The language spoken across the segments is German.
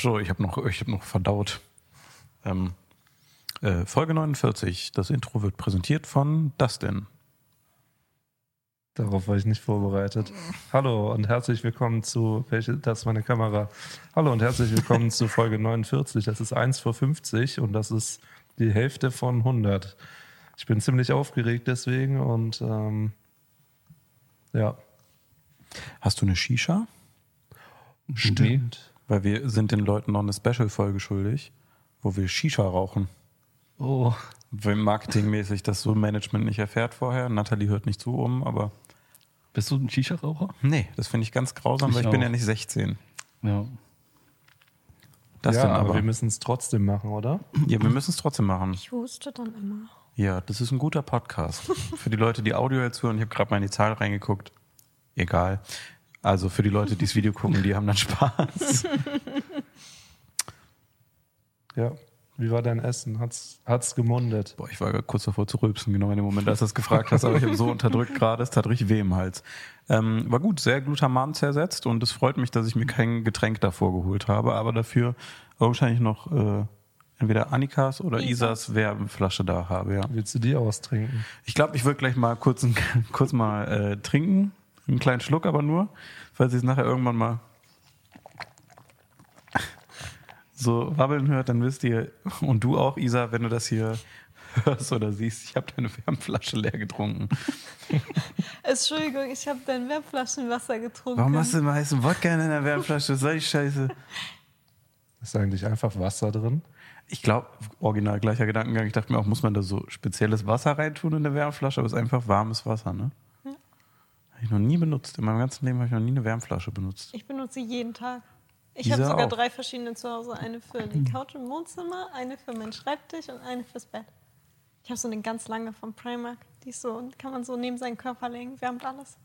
So, ich habe noch, ich hab noch verdaut. Ähm, äh, Folge 49. Das Intro wird präsentiert von Dustin. Darauf war ich nicht vorbereitet. Hallo und herzlich willkommen zu, welche, das ist meine Kamera. Hallo und herzlich willkommen zu Folge 49. Das ist 1 vor 50 und das ist die Hälfte von 100. Ich bin ziemlich aufgeregt deswegen und ähm, ja. Hast du eine Shisha? Stimmt. Weil wir sind den Leuten noch eine Special-Folge schuldig, wo wir Shisha rauchen. Oh. Weil marketingmäßig das so Management nicht erfährt vorher. Nathalie hört nicht zu um, aber. Bist du ein Shisha-Raucher? Nee, das finde ich ganz grausam, Ich weil ich bin auch. ja nicht 16. Ja. Das ja, denn aber aber. wir müssen es trotzdem machen, oder? ja, wir müssen es trotzdem machen. Ich huste dann immer. Ja, das ist ein guter Podcast. für die Leute, die Audio jetzt hören, ich habe gerade mal in die Zahl reingeguckt. Egal. Also für die Leute, die das Video gucken, die haben dann Spaß. Ja. Wie war dein Essen? Hat's, hat's gemundet? Boah, ich war kurz davor zu rülpsen, genau in dem Moment, als du das gefragt hast, aber ich habe so unterdrückt gerade, es tat richtig weh im Hals. Ähm, war gut, sehr Glutamat zersetzt und es freut mich, dass ich mir kein Getränk davor geholt habe, aber dafür wahrscheinlich noch äh, entweder Annikas oder Isas Werbeflasche da habe, ja. Willst du die austrinken? Ich glaube, ich würde gleich mal kurz, kurz mal äh, trinken. Einen kleinen Schluck aber nur, falls ich es nachher irgendwann mal so wabbeln hört, dann wisst ihr, und du auch, Isa, wenn du das hier hörst oder siehst, ich habe deine Wärmflasche leer getrunken. Entschuldigung, ich habe dein Wärmflaschenwasser getrunken. Warum hast du immer heißen Wodka in deiner Wärmflasche? Was soll die Scheiße? Ist eigentlich einfach Wasser drin? Ich glaube, original gleicher Gedankengang. Ich dachte mir auch, muss man da so spezielles Wasser reintun in der Wärmflasche? Aber es ist einfach warmes Wasser, ne? Habe ich noch nie benutzt. In meinem ganzen Leben habe ich noch nie eine Wärmflasche benutzt. Ich benutze sie jeden Tag. Ich habe sogar auch. drei verschiedene zu Hause. Eine für die Couch im Wohnzimmer, eine für meinen Schreibtisch und eine fürs Bett. Ich habe so eine ganz lange von Primark. Die ist so, kann man so neben seinen Körper legen. Wärmt alles.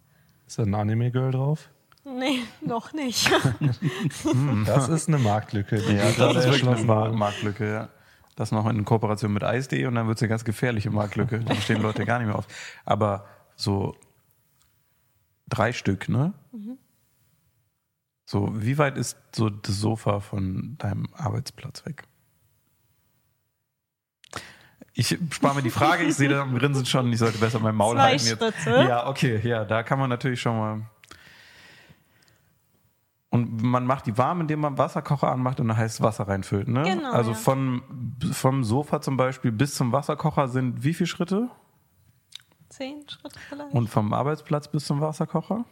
Ist da ein Anime-Girl drauf? Nee, noch nicht. Das ist eine Marktlücke. die Ja, wir das ist wirklich eine erschlossen Mar haben. Marktlücke, ja. Das noch in Kooperation mit Eis.de und dann wird es eine ganz gefährliche Marktlücke. Da stehen Leute gar nicht mehr auf. Aber so drei Stück, ne? So, wie weit ist so das Sofa von deinem Arbeitsplatz weg? Ich spare mir die Frage, ich sehe da am Grinsen schon, ich sollte besser mein Maul Zwei halten jetzt. Ja, okay, ja, da kann man natürlich schon mal. Und man macht die warm, indem man Wasserkocher anmacht und dann heißt Wasser reinfüllt, ne? Genau, also ja. von, vom Sofa zum Beispiel bis zum Wasserkocher sind wie viele Schritte? Zehn Schritte vielleicht. Und vom Arbeitsplatz bis zum Wasserkocher?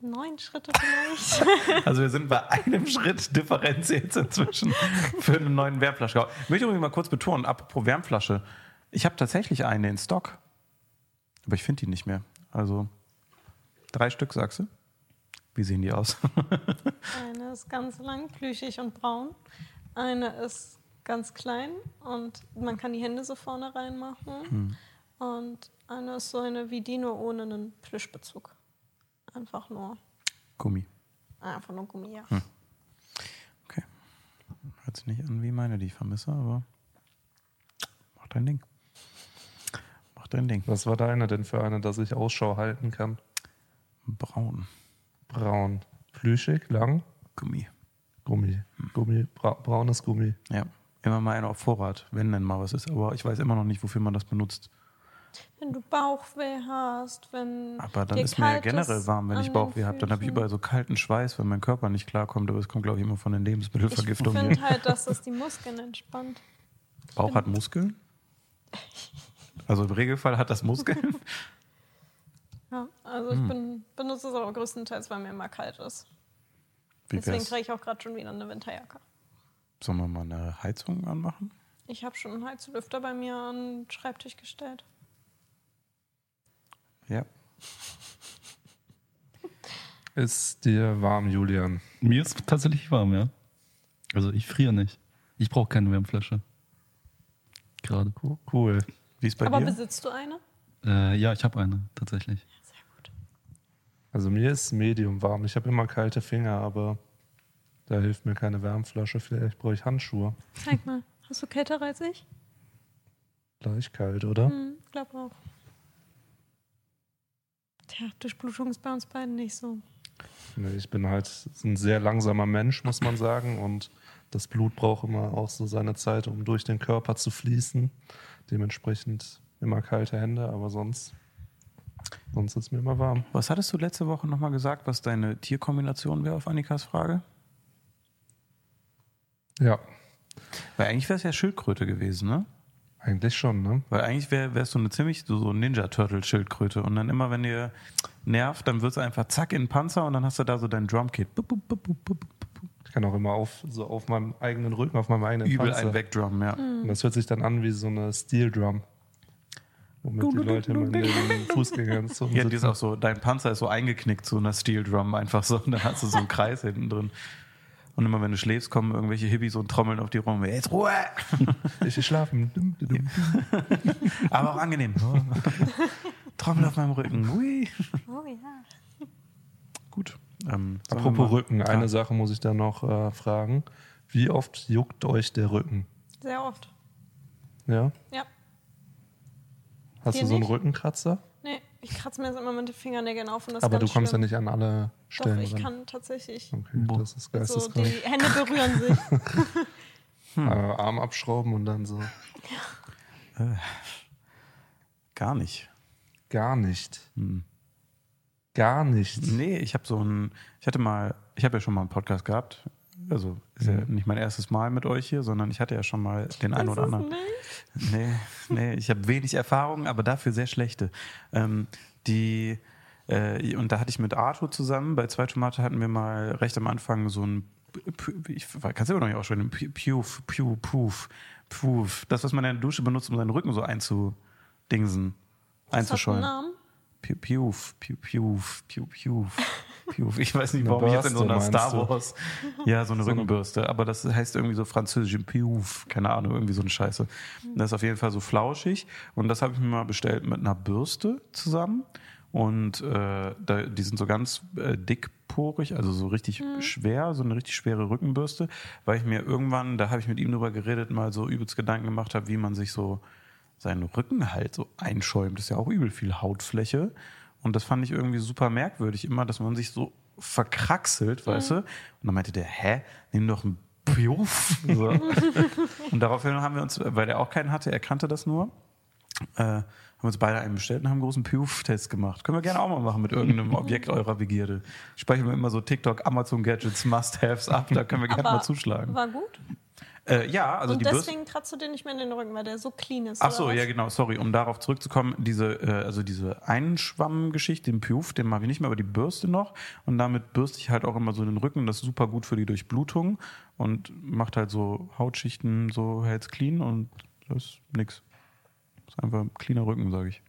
Neun Schritte vielleicht. Also wir sind bei einem Schritt Differenz jetzt inzwischen für einen neuen Wärmflasche. Ich möchte übrigens mal kurz betonen, apropos Wärmflasche. Ich habe tatsächlich eine in Stock, aber ich finde die nicht mehr. Also drei Stück, sagst du? Wie sehen die aus? Eine ist ganz lang, plüschig und braun. Eine ist ganz klein und man kann die Hände so vorne reinmachen. Und eine ist so eine wie die, nur ohne einen Plüschbezug. Einfach nur, Gummi. einfach nur Gummi, ja. Okay. Hört sich nicht an wie meine, die ich vermisse, aber mach dein Ding. Mach dein Ding. Was war deine denn für eine, dass ich Ausschau halten kann? Braun. Braun. Plüschig, lang, Gummi. Gummi. Gummi, bra braunes Gummi. Ja. Immer mal eine auf Vorrat, wenn denn mal was ist. Aber ich weiß immer noch nicht, wofür man das benutzt. Wenn du Bauchweh hast, wenn. Aber dann dir ist mir ja generell warm, wenn ich Bauchweh habe. Dann habe ich überall so kalten Schweiß, weil mein Körper nicht klarkommt. Aber es kommt, glaube ich, immer von den Ich Lebensmittelvergiftungen. finde her. halt, dass das die Muskeln entspannt. Bauch hat Muskeln? Also im Regelfall hat das Muskeln. Ja, also Hm. ich bin, benutze es aber größtenteils, weil mir immer kalt ist. Wie Deswegen wär's? trage ich auch gerade schon wieder eine Winterjacke. Sollen wir mal eine Heizung anmachen? Ich habe schon einen Heizlüfter bei mir an den Schreibtisch gestellt. Ja. Ist dir warm, Julian? Mir ist tatsächlich warm, ja. Also ich friere nicht. Ich brauche keine Wärmflasche. Gerade. Cool. Wie ist bei aber dir? besitzt du eine? Äh, ja, ich habe eine, tatsächlich. Sehr gut. Also mir ist Medium warm. Ich habe immer kalte Finger, aber da hilft mir keine Wärmflasche. Vielleicht brauche ich Handschuhe. Zeig mal. Hast du kälter als ich? Gleich kalt, oder? Hm, glaub auch. Tja, Durchblutung ist bei uns beiden nicht so. Nee, ich bin halt ein sehr langsamer Mensch, muss man sagen. Und das Blut braucht immer auch so seine Zeit, um durch den Körper zu fließen. Dementsprechend immer kalte Hände, aber sonst, sonst ist mir immer warm. Was hattest du letzte Woche nochmal gesagt, was deine Tierkombination wäre auf Annikas Frage? Ja, Weil eigentlich wäre es ja Schildkröte gewesen, ne? Eigentlich schon, ne? Weil eigentlich wär, wärst du eine ziemlich so, so Ninja-Turtle-Schildkröte. Und dann immer, wenn ihr nervt, dann wird es einfach zack in den Panzer und dann hast du da so dein Drumkit. Ich kann auch immer auf, so auf meinem eigenen Rücken, auf meinem eigenen Übel Panzer. ein Wegdrum, ja. Und das hört sich dann an wie so eine Steel Drum. Womit die Leute immer in den Fußgängerzonen Ja, die ist auch so, dein Panzer ist so eingeknickt zu einer Steel Drum einfach so. Und dann hast du so einen Kreis hinten drin. Und immer wenn du schläfst, kommen irgendwelche Hippies und trommeln auf die rum. Jetzt Ruhe! Ich will schlafen. Aber auch angenehm. Trommel auf meinem Rücken. Hui. Oh ja. Gut. Ähm, Apropos Rücken, eine Sache muss ich da noch äh, fragen. Wie oft juckt euch der Rücken? Sehr oft. Ja? Ja. Hast Dir du so einen nicht? Rückenkratzer? Ich kratze mir jetzt immer mit den Fingernägeln auf und das Aber ist du ganz kommst schlimm. ja nicht an alle Doch, Stellen ich ran. kann tatsächlich. Okay, das ist So, geisteskrank. die Hände berühren sich. Äh, Arm abschrauben und dann so. Gar nicht. Gar nicht. Hm. Gar nicht. Nee, ich habe so ein, ich hatte mal, ich habe ja schon mal einen Podcast gehabt. Also ist ja nicht mein erstes Mal mit euch hier, sondern ich hatte ja schon mal den einen oder anderen. nicht? Nee, nee, ich habe wenig Erfahrung, aber dafür sehr schlechte. Ähm, die, äh, und da hatte ich mit Arthur zusammen, bei Zwei Tomate hatten wir mal recht am Anfang so ein, ich kann es immer noch nicht aussprechen, Puf, Puf, Puf, Puf, das, was man in der Dusche benutzt, um seinen Rücken so einzudingsen, Das hat einen. Namen. Piu, Piuf, Piu, Piuf, Piuf. Ich weiß nicht, warum ich jetzt in so einer Star meinst du? Wars. Ja, so eine So eine- Rückenbürste. Aber das heißt irgendwie so französisch Piuf, keine Ahnung, irgendwie so eine Scheiße. Das ist auf jeden Fall so flauschig. Und das habe ich mir mal bestellt mit einer Bürste zusammen. Und äh, da, die sind so ganz äh, dickporig, also so richtig schwer, so eine richtig schwere Rückenbürste, weil ich mir irgendwann, da habe ich mit ihm drüber geredet, mal so übelst Gedanken gemacht habe, wie man sich so seinen Rücken halt so einschäumt. Das ist ja auch übel viel Hautfläche. Und das fand ich irgendwie super merkwürdig, immer, dass man sich so verkraxelt, weißt du? Und dann meinte der, hä, nimm doch einen Piuf. So. und daraufhin haben wir uns, weil er auch keinen hatte, er kannte das nur, äh, haben uns beide einen bestellt und haben einen großen Piuf-Test gemacht. Können wir gerne auch mal machen mit irgendeinem Objekt eurer Begierde. Speichern wir immer so TikTok, Amazon Gadgets, Must-Haves ab, da können wir gerne mal zuschlagen. War gut. Äh, ja, also und die Bürste. deswegen kratzt du dir nicht mehr in den Rücken, weil der so clean ist. Ach so, ja genau, sorry, um darauf zurückzukommen, diese, äh, also diese Einschwammgeschichte, den Piuf, den mag ich nicht mehr, aber die Bürste noch und damit bürste ich halt auch immer so den Rücken, das ist super gut für die Durchblutung und macht halt so Hautschichten, so hält's clean und das ist nix. Das ist einfach ein cleaner Rücken, sage ich.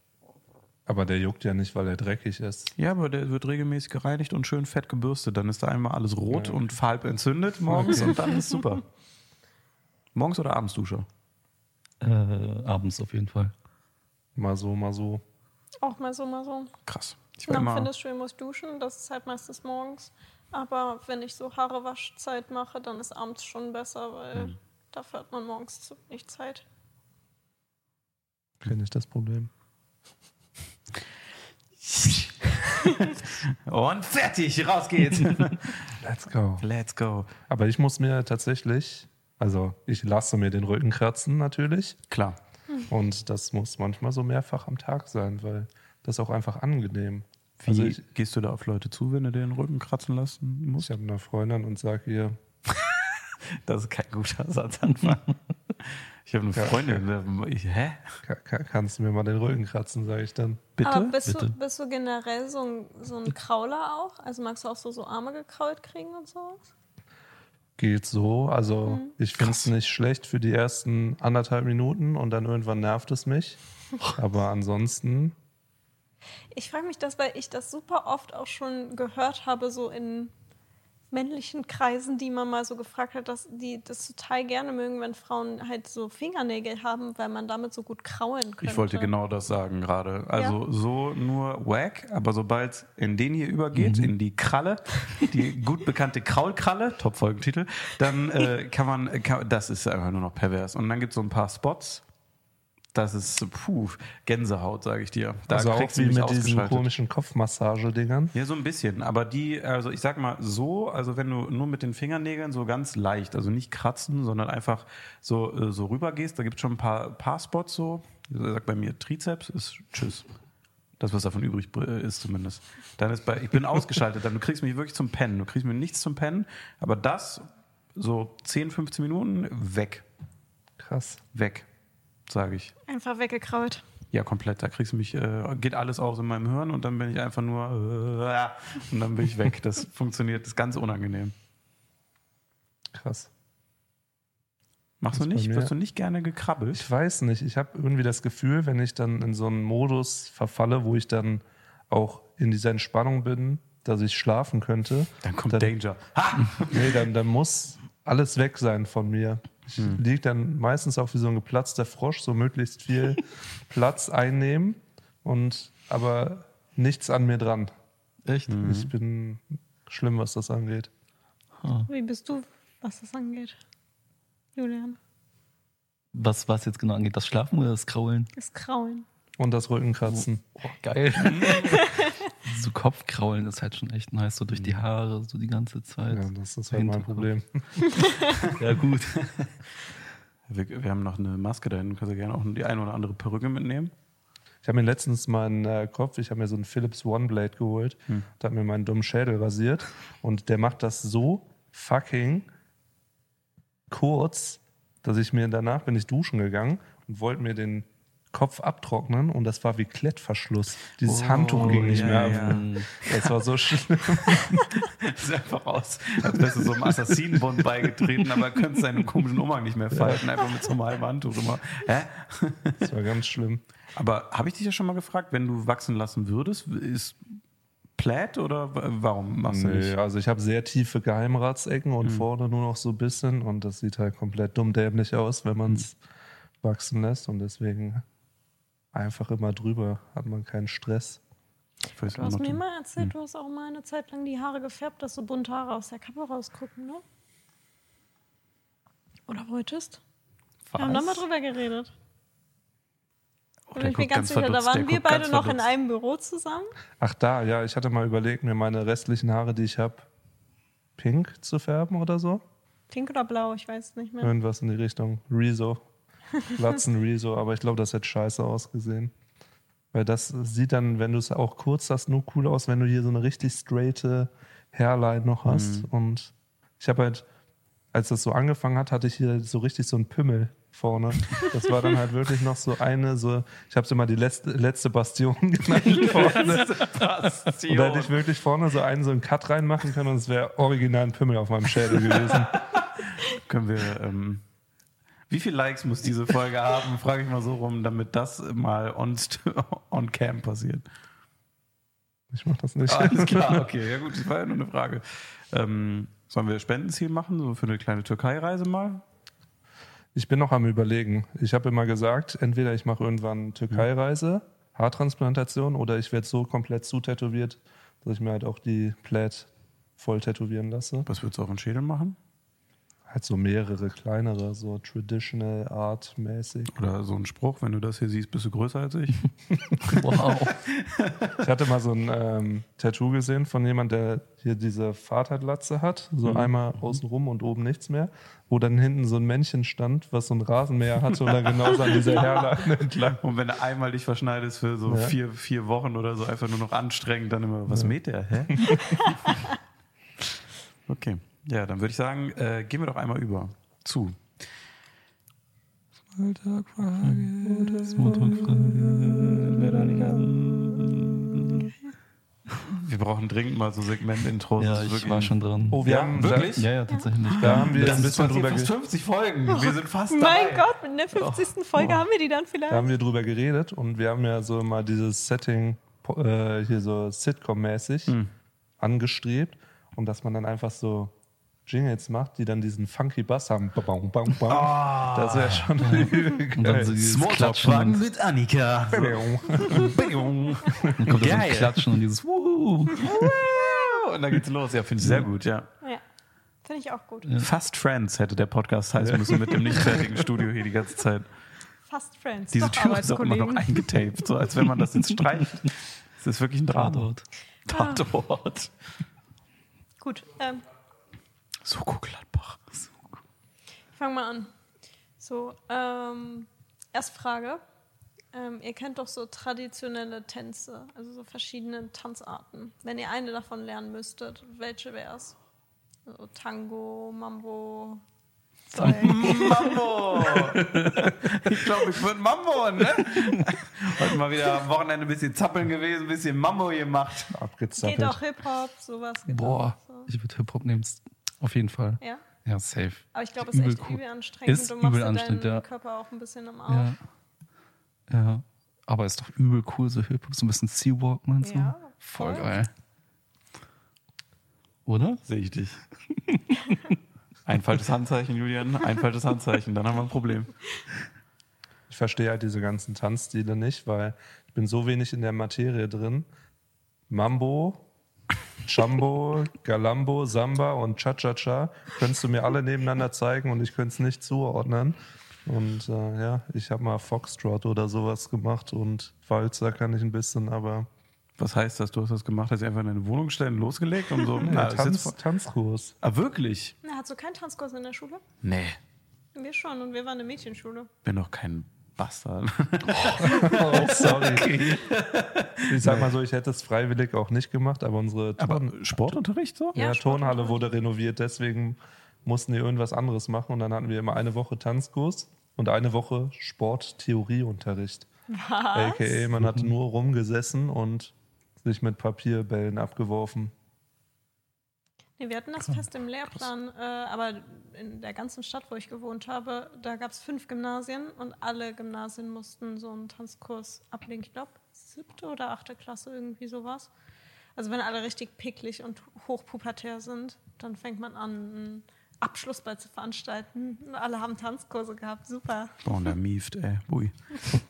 Aber der juckt ja nicht, weil er dreckig ist. Ja, aber der wird regelmäßig gereinigt und schön fett gebürstet, dann ist da einmal alles rot Ja. und halb entzündet morgens und dann ist super. Morgens oder abends Dusche? Äh, abends auf jeden Fall. Mal so, mal so. Auch mal so, mal so. Krass. Ich Nach immer, Fitnessstudio muss duschen, das ist halt meistens morgens. Aber wenn ich so Haarewaschzeit mache, dann ist abends schon besser, weil Mhm. dafür hat man morgens zu wenig Zeit. Kenne ich das Problem. und fertig, raus geht's. Let's go. Let's go. Aber ich muss mir tatsächlich, also ich lasse mir den Rücken kratzen natürlich. Klar. Und das muss manchmal so mehrfach am Tag sein, weil das ist auch einfach angenehm. Wie Also ich, gehst du da auf Leute zu, wenn du dir den Rücken kratzen lassen ich musst? habe eine Freundin und sage ihr, Das ist kein guter Satzanfang. Ich habe eine. Freundin. der- Ich, hä? "Ka- ka- kannst du mir mal den Rücken kratzen, sage ich dann. Bitte? Aber bist, Bitte. Du, bist du generell so ein, so ein Krauler auch? Also magst du auch so, so Arme gekrault kriegen und sowas? Geht so. Also ich finde es nicht schlecht für die ersten anderthalb Minuten und dann irgendwann nervt es mich. Aber ansonsten, Ich frage mich das, weil ich das super oft auch schon gehört habe, so in männlichen Kreisen, die man mal so gefragt hat, dass die das total gerne mögen, wenn Frauen halt so Fingernägel haben, weil man damit so gut kraulen könnte. Ich wollte genau das sagen gerade. Also so nur wack, aber sobald es in den hier übergeht, in die Kralle, die gut bekannte Kraulkralle, Top-Folgentitel, dann äh, kann man, kann, das ist einfach nur noch pervers. Und dann gibt es so ein paar Spots, Das ist, puh, Gänsehaut, sage ich dir. Da also auch kriegst du wie mit diesen komischen Kopfmassagedingern. Ja, so ein bisschen. Aber die, also ich sag mal so, also wenn du nur mit den Fingernägeln so ganz leicht, also nicht kratzen, sondern einfach so, äh, so rüber gehst, da gibt es schon ein paar, paar Spots so. Ich sag bei mir Trizeps ist Tschüss. Das, was davon übrig äh, ist zumindest. Dann ist bei, ich bin ausgeschaltet, dann du kriegst mich wirklich zum Pennen. Du kriegst mir nichts zum Pennen, aber das so 10, 15 Minuten weg. Krass. Weg, sage ich. Einfach weggekraut. Ja, komplett. Da kriegst du mich, äh, geht alles aus in meinem Hirn und dann bin ich einfach nur äh, und dann bin ich weg. Das funktioniert, das ist ganz unangenehm. Krass. Machst du Das nicht? Wirst du nicht gerne gekrabbelt? Ich weiß nicht. Ich habe irgendwie das Gefühl, wenn ich dann in so einen Modus verfalle, wo ich dann auch in dieser Entspannung bin, dass ich schlafen könnte, Dann kommt Dann- Danger. Ha! nee, dann, dann muss alles weg sein von mir. Ich liege dann meistens auch wie so ein geplatzter Frosch, so möglichst viel Platz einnehmen und aber nichts an mir dran. Echt? Ich bin schlimm, was das angeht. Wie bist du, was das angeht? Julian, Was, was jetzt genau angeht, das Schlafen oder das Kraulen? ist Kraulen. Und das Rückenkratzen. Oh, geil. so Kopfkraulen ist halt schon echt nice, so durch die Haare, so die ganze Zeit. Ja, das ist halt mein. Problem. Ja, gut. Wir, wir haben noch eine Maske da hinten. Kannst du gerne auch die eine oder andere Perücke mitnehmen? Ich habe mir letztens meinen äh, Kopf, ich habe mir so einen Philips One Blade geholt, da hat mir meinen dummen Schädel rasiert und der macht das so fucking kurz, dass ich mir danach bin ich duschen gegangen und wollte mir den Kopf abtrocknen und das war wie Klettverschluss. Dieses Oh, Handtuch ging nicht ja, mehr ja. ab. Das war so schlimm. Das sieht einfach aus, als wärst du so einem Assassinenbund beigetreten, aber könntest deinen komischen Umhang nicht mehr falten, einfach mit so einem halben Handtuch immer. Hä? Das war ganz schlimm. Aber habe ich dich ja schon mal gefragt, wenn du wachsen lassen würdest, ist Plaid oder warum machst du Nee, nicht? also ich habe sehr tiefe Geheimratsecken und vorne nur noch so ein bisschen und das sieht halt komplett dumm dämlich aus, wenn man es wachsen lässt und deswegen einfach immer drüber, hat man keinen Stress. Weiß Du hast mir mal erzählt, du hast auch mal eine Zeit lang die Haare gefärbt, dass so bunte Haare aus der Kappe rausgucken, ne? Oder wolltest? Wir haben da mal drüber geredet. Oh, der ich bin guckt ganz sicher, da waren der wir beide noch in verdutzt. einem Büro zusammen. Ach da, ja, ich hatte mal überlegt, mir meine restlichen Haare, die ich habe, pink zu färben oder so. Pink oder blau, ich weiß es nicht mehr. Irgendwas in die Richtung Rezo. Glatzen Rezo, aber ich glaube, das hätte scheiße ausgesehen. Weil das sieht dann, wenn du es auch kurz hast, nur cool aus, wenn du hier so eine richtig straighte Hairline noch hast. Und ich habe halt, als das so angefangen hat, hatte ich hier so richtig so einen Pimmel vorne. Das war dann halt wirklich noch so eine, so, ich habe es immer die letzte, letzte Bastion genannt vorne. Und da hätte ich wirklich vorne so einen, so einen Cut reinmachen können und es wäre original ein Pimmel auf meinem Schädel gewesen. Können wir, ähm, wie viele Likes muss diese Folge haben, frage ich mal so rum, damit das mal on, on cam passiert. Ich mach das nicht. Alles klar, okay, ja gut, das war ja nur eine Frage. Ähm, sollen wir Spendenziel machen, so für eine kleine Türkei-Reise mal? Ich bin noch am überlegen. Ich habe immer gesagt, entweder ich mache irgendwann Türkei-Reise, Haartransplantation, oder ich werde so komplett zutätowiert, dass ich mir halt auch die Plaid voll tätowieren lasse. Was würdest du auf den Schädel machen? Halt so mehrere kleinere, so traditional art mäßig. Oder so ein Spruch, wenn du das hier siehst, bist du größer als ich? Wow. Ich hatte mal so ein ähm, Tattoo gesehen von jemand, der hier diese Vaterglatze hat, so einmal außenrum und oben nichts mehr, wo dann hinten so ein Männchen stand, was so ein Rasenmäher hatte oder genauso an dieser Hairline entlang. Und wenn du einmal dich verschneidest für so Ja. vier, vier Wochen oder so, einfach nur noch anstrengend, dann immer, was mäht der? Hä? okay, ja, dann würde ich sagen, äh, gehen wir doch einmal über zu. Wir brauchen dringend mal so Segment-Intros. Ja, ich wirklich- war schon dran. Oh, wir Ja, haben wirklich? Ja, ja, tatsächlich. Da haben wir Das ein bisschen drüber fast ge- 50 Folgen. Wir sind fast Mein dabei. Gott, mit der 50. Folge haben wir die dann vielleicht. Da haben wir drüber geredet und wir haben ja so mal dieses Setting äh, hier so Sitcom-mäßig Hm. angestrebt und dass man dann einfach so Jingles macht, die dann diesen funky Bass haben. Bam, bam, bam. Ah. Das wäre schon übel Und dann so dieses Klatschen und, mit Annika. Dann kommt da so Geil. ein Klatschen und dieses Wuhu. Und dann geht's los. Ja, finde ich sehr gut, ja. Ja, finde ich auch gut. Fast Friends hätte der Podcast heißen müssen mit dem nicht fertigen Studio hier die ganze Zeit. fast Friends. Diese doch Tür ist auch immer noch eingetaped, so als wenn man das jetzt streicht. Das ist wirklich ein Drama. Tatort. Tatort. Gut, ähm, Soko Gladbach. ich fange mal an. So, ähm, erste Frage. Ähm, ihr kennt doch so traditionelle Tänze, also so verschiedene Tanzarten. Wenn ihr eine davon lernen müsstet, welche wäre es? So Tango, Mambo. Mambo! Ich glaube, ich würde Mambo, ne? Heute mal wieder am Wochenende ein bisschen zappeln gewesen, ein bisschen Mambo gemacht. Abgezappelt. Geht auch Hip-Hop, sowas. Geht Boah, auch, so. ich würde Hip-Hop nehmen. Auf jeden Fall. Ja, Ja, safe. aber ich glaube, es ist Übel echt cool. übel anstrengend. Ist du machst übel anstrengend, deinen ja. Körper auch ein bisschen im Arsch. Ja. Ja. Aber ist doch übel cool, so Hip-Hop, so ein bisschen Sea-Walken und so. Ja, voll voll. geil. Oder? Sehe ich dich. Ein falsches Handzeichen, Julian. Ein falsches Handzeichen, dann haben wir ein Problem. Ich verstehe halt diese ganzen Tanzstile nicht, weil ich bin so wenig in der Materie drin. Mambo, Chambo, Galambo, Samba und Cha-Cha-Cha könntest du mir alle nebeneinander zeigen und ich könnte es nicht zuordnen. Und äh, ja, ich habe mal Foxtrot oder sowas gemacht und Walzer kann ich ein bisschen, aber Was heißt das? Du hast das gemacht, hast dich einfach in deine Wohnung gestellt und losgelegt und so. ja, Na, Tanz, jetzt Tanzkurs. ah, wirklich? Na, hast du keinen Tanzkurs in der Schule? Nee, Wir schon und wir waren eine Mädchenschule. bin doch kein Bastard. Oh, sorry. Ich sag mal so, ich hätte es freiwillig auch nicht gemacht, aber unsere Aber Turn- Sportunterricht so? Ja, Ja, Turnhalle wurde renoviert, deswegen mussten wir irgendwas anderes machen und dann hatten wir immer eine Woche Tanzkurs und eine Woche Sporttheorieunterricht. Was? AKA, man hat nur rumgesessen und sich mit Papierbällen abgeworfen. Nee, wir hatten das fest im Lehrplan, äh, aber in der ganzen Stadt, wo ich gewohnt habe, da gab es fünf Gymnasien und alle Gymnasien mussten so einen Tanzkurs ablegen. Ich glaube, siebte oder achte Klasse, irgendwie sowas. Also wenn alle richtig picklig und hochpubertär sind, dann fängt man an, Abschlussball zu veranstalten. Alle haben Tanzkurse gehabt, super. Boah, und der mieft, ey. Ui.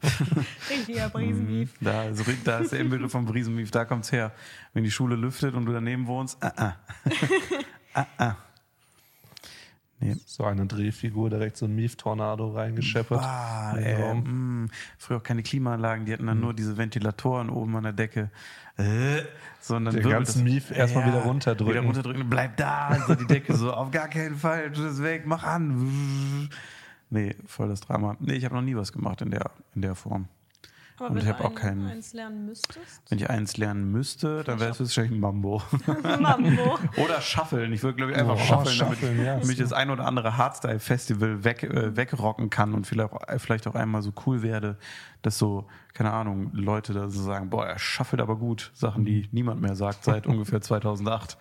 Richtiger Briesenmief. Da ist, da ist der Inbegriff vom Riesenmief, da kommt's her. Wenn die Schule lüftet und du daneben wohnst, ah, ah. ah, ah. Nee. So eine Drehfigur, direkt so ein Mief-Tornado reingescheppert. Ah, ey, mh, früher auch keine Klimaanlagen, die hatten dann nur diese Ventilatoren oben an der Decke. Äh, sondern Den ganzen das- Mief erstmal wieder runterdrücken. Wieder runterdrücken, bleib da, so die Decke so, auf gar keinen Fall, tu das weg, mach an. Nee, voll das Drama. Nee, ich habe noch nie was gemacht in der, in der Form. Aber Und wenn ich du hab auch ein- keinen- eins lernen müsstest. Wenn ich eins lernen müsste, dann wäre es wahrscheinlich ein Mambo. Mambo. Oder Shuffeln. Ich würde, glaube ich, einfach Oh, shuffeln, damit Shuffeln, ich ja. damit ich das ein oder andere Hardstyle-Festival weg, äh, wegrocken kann und vielleicht auch, vielleicht auch einmal so cool werde, dass so, keine Ahnung, Leute da so sagen, boah, er shuffelt aber gut. Sachen, die niemand mehr sagt seit ungefähr 2008.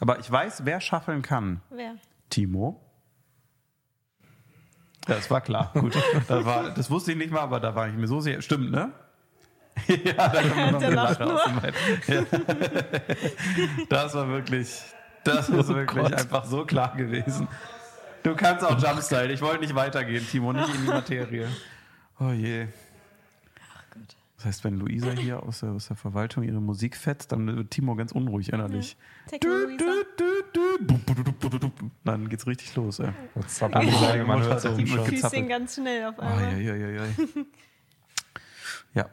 Aber ich weiß, wer shuffeln kann. Wer? Timo. Das war klar. Gut. Das, war, das wusste ich nicht mal, aber da war ich mir so sicher. Stimmt, ne? ja, da kommt noch Der eine lacht Lache aus dem Wald. Ja. Das war wirklich, das ist wirklich einfach so klar gewesen. Du kannst auch Jumpstyle. Ich wollte nicht weitergehen, Timo, nicht in die Materie. Oh je. Das heißt, wenn Luisa hier aus der, aus der Verwaltung ihre Musik fetzt, dann wird Timo ganz unruhig innerlich. Techno Luisa. Dann geht's richtig los, ey. Das Leine, man hört so. Füßchen ganz schnell auf einmal. ja, ja, ja, ja. ja,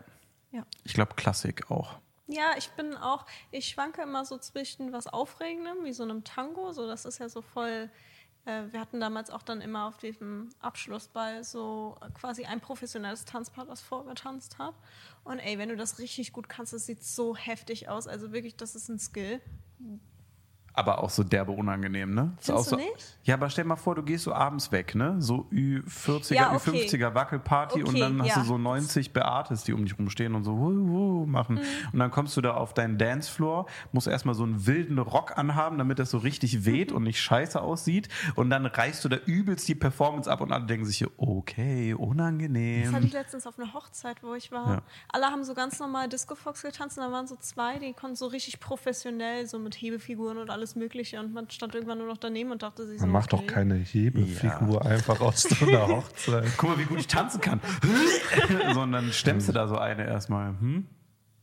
Ja. ich glaube Klassik auch. Ja, ich bin auch, ich schwanke immer so zwischen was Aufregendem, wie so einem Tango, so das ist ja so voll, äh, wir hatten damals auch dann immer auf diesem Abschlussball so quasi ein professionelles Tanzpaar, das vorgetanzt hat. Und ey, wenn du das richtig gut kannst, das sieht so heftig aus, also wirklich, das ist ein Skill. Aber auch so derbe unangenehm, ne? Ist Findest so, du nicht? Ja, aber stell mal vor, du gehst so abends weg, ne? So Ü40er, Ja, okay. Ü50er Wackelparty und Okay, dann hast ja. du so 90 Beates, die um dich rumstehen und so wuh, wuh, machen. Mhm. Und dann kommst du da auf deinen Dancefloor, musst erstmal so einen wilden Rock anhaben, damit das so richtig weht und nicht scheiße aussieht. Und dann reißt du da übelst die Performance ab und alle denken sich hier, okay, Das hatte unangenehm. ich letztens auf einer Hochzeit, wo ich war. Ja. Alle haben so ganz normal Disco Fox getanzt und da waren so zwei, die konnten so richtig professionell, so mit Hebefiguren und alles Mögliche. Und man stand irgendwann nur noch daneben und dachte sich so. Man macht doch okay. keine Hebefigur einfach aus so einer Hochzeit. Guck mal, wie gut ich tanzen kann. Sondern stemmst du da so eine erstmal. Hm?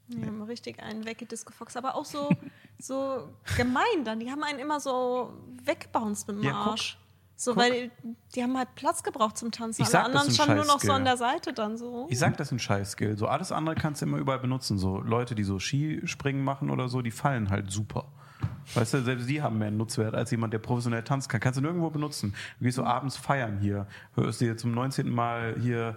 Die haben richtig einen weggediscofoxt, aber auch so, so gemein dann. Die haben einen immer so weggebounced mit dem Ja, guck. Arsch. So, Guck. weil die, die haben halt Platz gebraucht zum Tanzen. Ich Alle sag, das anderen standen nur noch so an der Seite dann so. Ich sag, das ist ein Scheiß-Skill. So alles andere kannst du immer überall benutzen. So Leute, die so Skispringen machen oder so, die fallen halt super. Weißt du, selbst die haben mehr Nutzwert als jemand, der professionell tanzen kann. Kannst du nirgendwo benutzen. Du gehst so abends feiern hier, hörst dir zum 19. Mal hier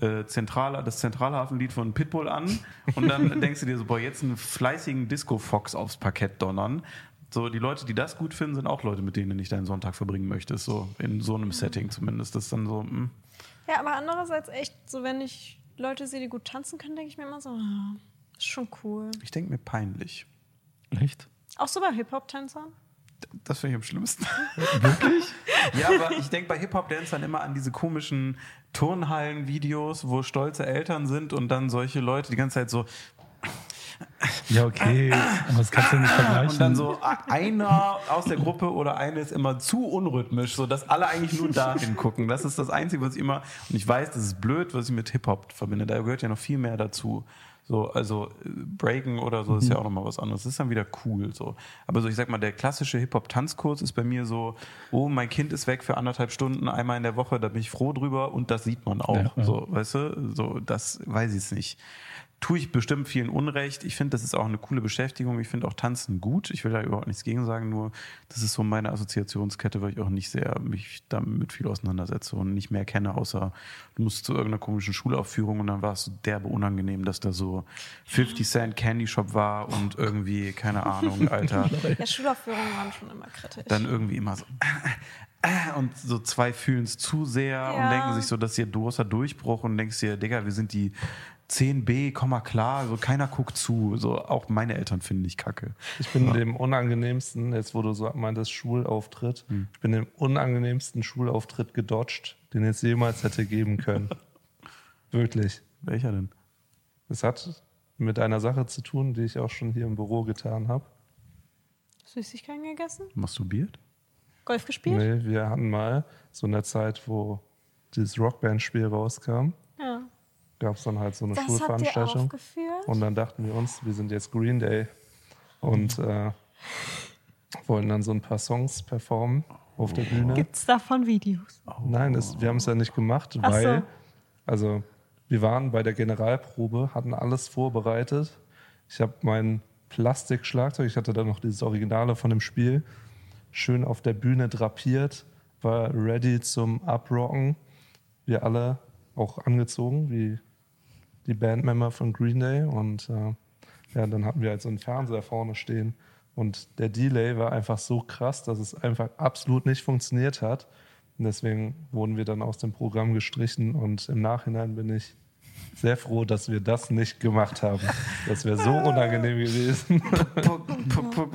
äh, Zentrale, das Zentralhafenlied von Pitbull an und dann denkst du dir so, boah, jetzt einen fleißigen Disco-Fox aufs Parkett donnern. So, die Leute, die das gut finden, sind auch Leute, mit denen du nicht deinen Sonntag verbringen möchtest. So, in so einem Setting zumindest. Das ist dann so, hm. Ja, aber andererseits echt, so wenn ich Leute sehe, die gut tanzen können, denke ich mir immer so, ah, ist schon cool. ich denke mir peinlich. Echt? Auch so bei Hip-Hop-Tänzern? Das finde ich am schlimmsten. Wirklich? ja, aber ich denke bei Hip-Hop-Dancern immer an diese komischen Turnhallen-Videos, wo stolze Eltern sind und dann solche Leute die ganze Zeit so Ja, okay. Aber das kannst du nicht vergleichen. und dann so einer aus der Gruppe oder eine ist immer zu unrhythmisch, sodass alle eigentlich nur dahin gucken. Das ist das Einzige, was ich immer, und ich weiß, das ist blöd, was ich mit Hip-Hop verbinde. Da gehört ja noch viel mehr dazu. So, also äh, Breaken oder so ist ja auch nochmal was anderes. Das ist dann wieder cool. So. Aber so, ich sag mal, der klassische Hip-Hop-Tanzkurs ist bei mir so, oh, mein Kind ist weg für anderthalb Stunden, einmal in der Woche, da bin ich froh drüber und das sieht man auch. Ja, ja. So, weißt du, so, das weiß ich es nicht. Tue ich bestimmt vielen Unrecht. Ich finde, das ist auch eine coole Beschäftigung. Ich finde auch Tanzen gut. Ich will da überhaupt nichts gegen sagen, nur das ist so meine Assoziationskette, weil ich auch nicht sehr mich damit viel auseinandersetze und nicht mehr kenne, außer du musst zu irgendeiner komischen Schulaufführung und dann war es so derbe unangenehm, dass da so 50 Cent Candy Shop war und irgendwie, keine Ahnung, Alter, Ja, Schulaufführungen waren schon immer kritisch. dann irgendwie immer so und so zwei fühlen es zu sehr und Ja. denken sich so, dass hier großer Durchbruch und denkst dir, Digga, wir sind die 10b, komm mal klar, so keiner guckt zu. So auch meine Eltern finden ich kacke. Ich bin dem unangenehmsten, jetzt wo du so meintest, Schulauftritt, ich bin dem unangenehmsten Schulauftritt gedodged, den es jemals hätte geben können. Wirklich. Welcher denn? Es hat mit einer Sache zu tun, die ich auch schon hier im Büro getan habe. Süßigkeiten gegessen? Masturbiert? Golf gespielt? Nee, wir hatten mal so in der Zeit, wo dieses Rockband-Spiel rauskam, Ja. Gab es dann halt so eine Das habt ihr Schulveranstaltung. aufgeführt? Und dann dachten wir uns, wir sind jetzt Green Day und äh, wollten dann so ein paar Songs performen auf der Bühne. Gibt's davon Videos? Nein, das, wir haben es ja nicht gemacht, Ach so. weil, also wir waren bei der Generalprobe, hatten alles vorbereitet. Ich habe mein Plastikschlagzeug, ich hatte da noch dieses Originale von dem Spiel, schön auf der Bühne drapiert, war ready zum Abrocken. Wir alle auch angezogen, wie die Bandmember von Green Day. Und äh, ja, dann hatten wir halt so einen Fernseher vorne stehen. Und der Delay war einfach so krass, dass es einfach absolut nicht funktioniert hat. Und deswegen wurden wir dann aus dem Programm gestrichen. Und im Nachhinein bin ich sehr froh, dass wir das nicht gemacht haben. Das wäre so unangenehm gewesen.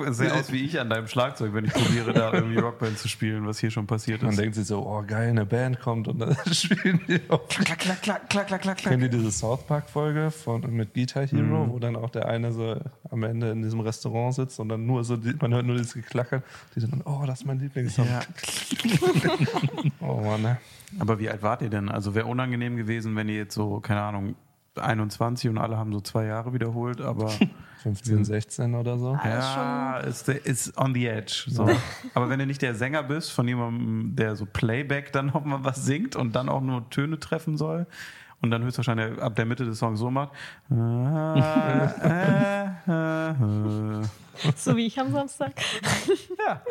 Sehr aus wie ich an deinem Schlagzeug, wenn ich probiere, da irgendwie Rockband zu spielen, was hier schon passiert Man ist. denkt sich so, oh geil, eine Band kommt und dann spielen die auf Klack, klack, klack, klack, klack, klack, Kennt ihr diese South Park-Folge mit Guitar Hero, wo dann auch der eine so am Ende in diesem Restaurant sitzt und dann nur so, man hört nur dieses Geklackern, die sind dann, oh, das ist mein Lieblingssong. Oh Mann, ne? Aber wie alt wart ihr denn? Also wäre unangenehm gewesen, wenn ihr jetzt so, keine Ahnung, 21 und alle haben so zwei Jahre wiederholt, aber 15, 16 oder so. Ist ja, ist, ist on the edge. So. aber wenn du nicht der Sänger bist, von jemandem, der so Playback dann noch mal was singt und dann auch nur Töne treffen soll und dann höchstwahrscheinlich ab der Mitte des Songs so macht. So wie ich am Samstag. Ja.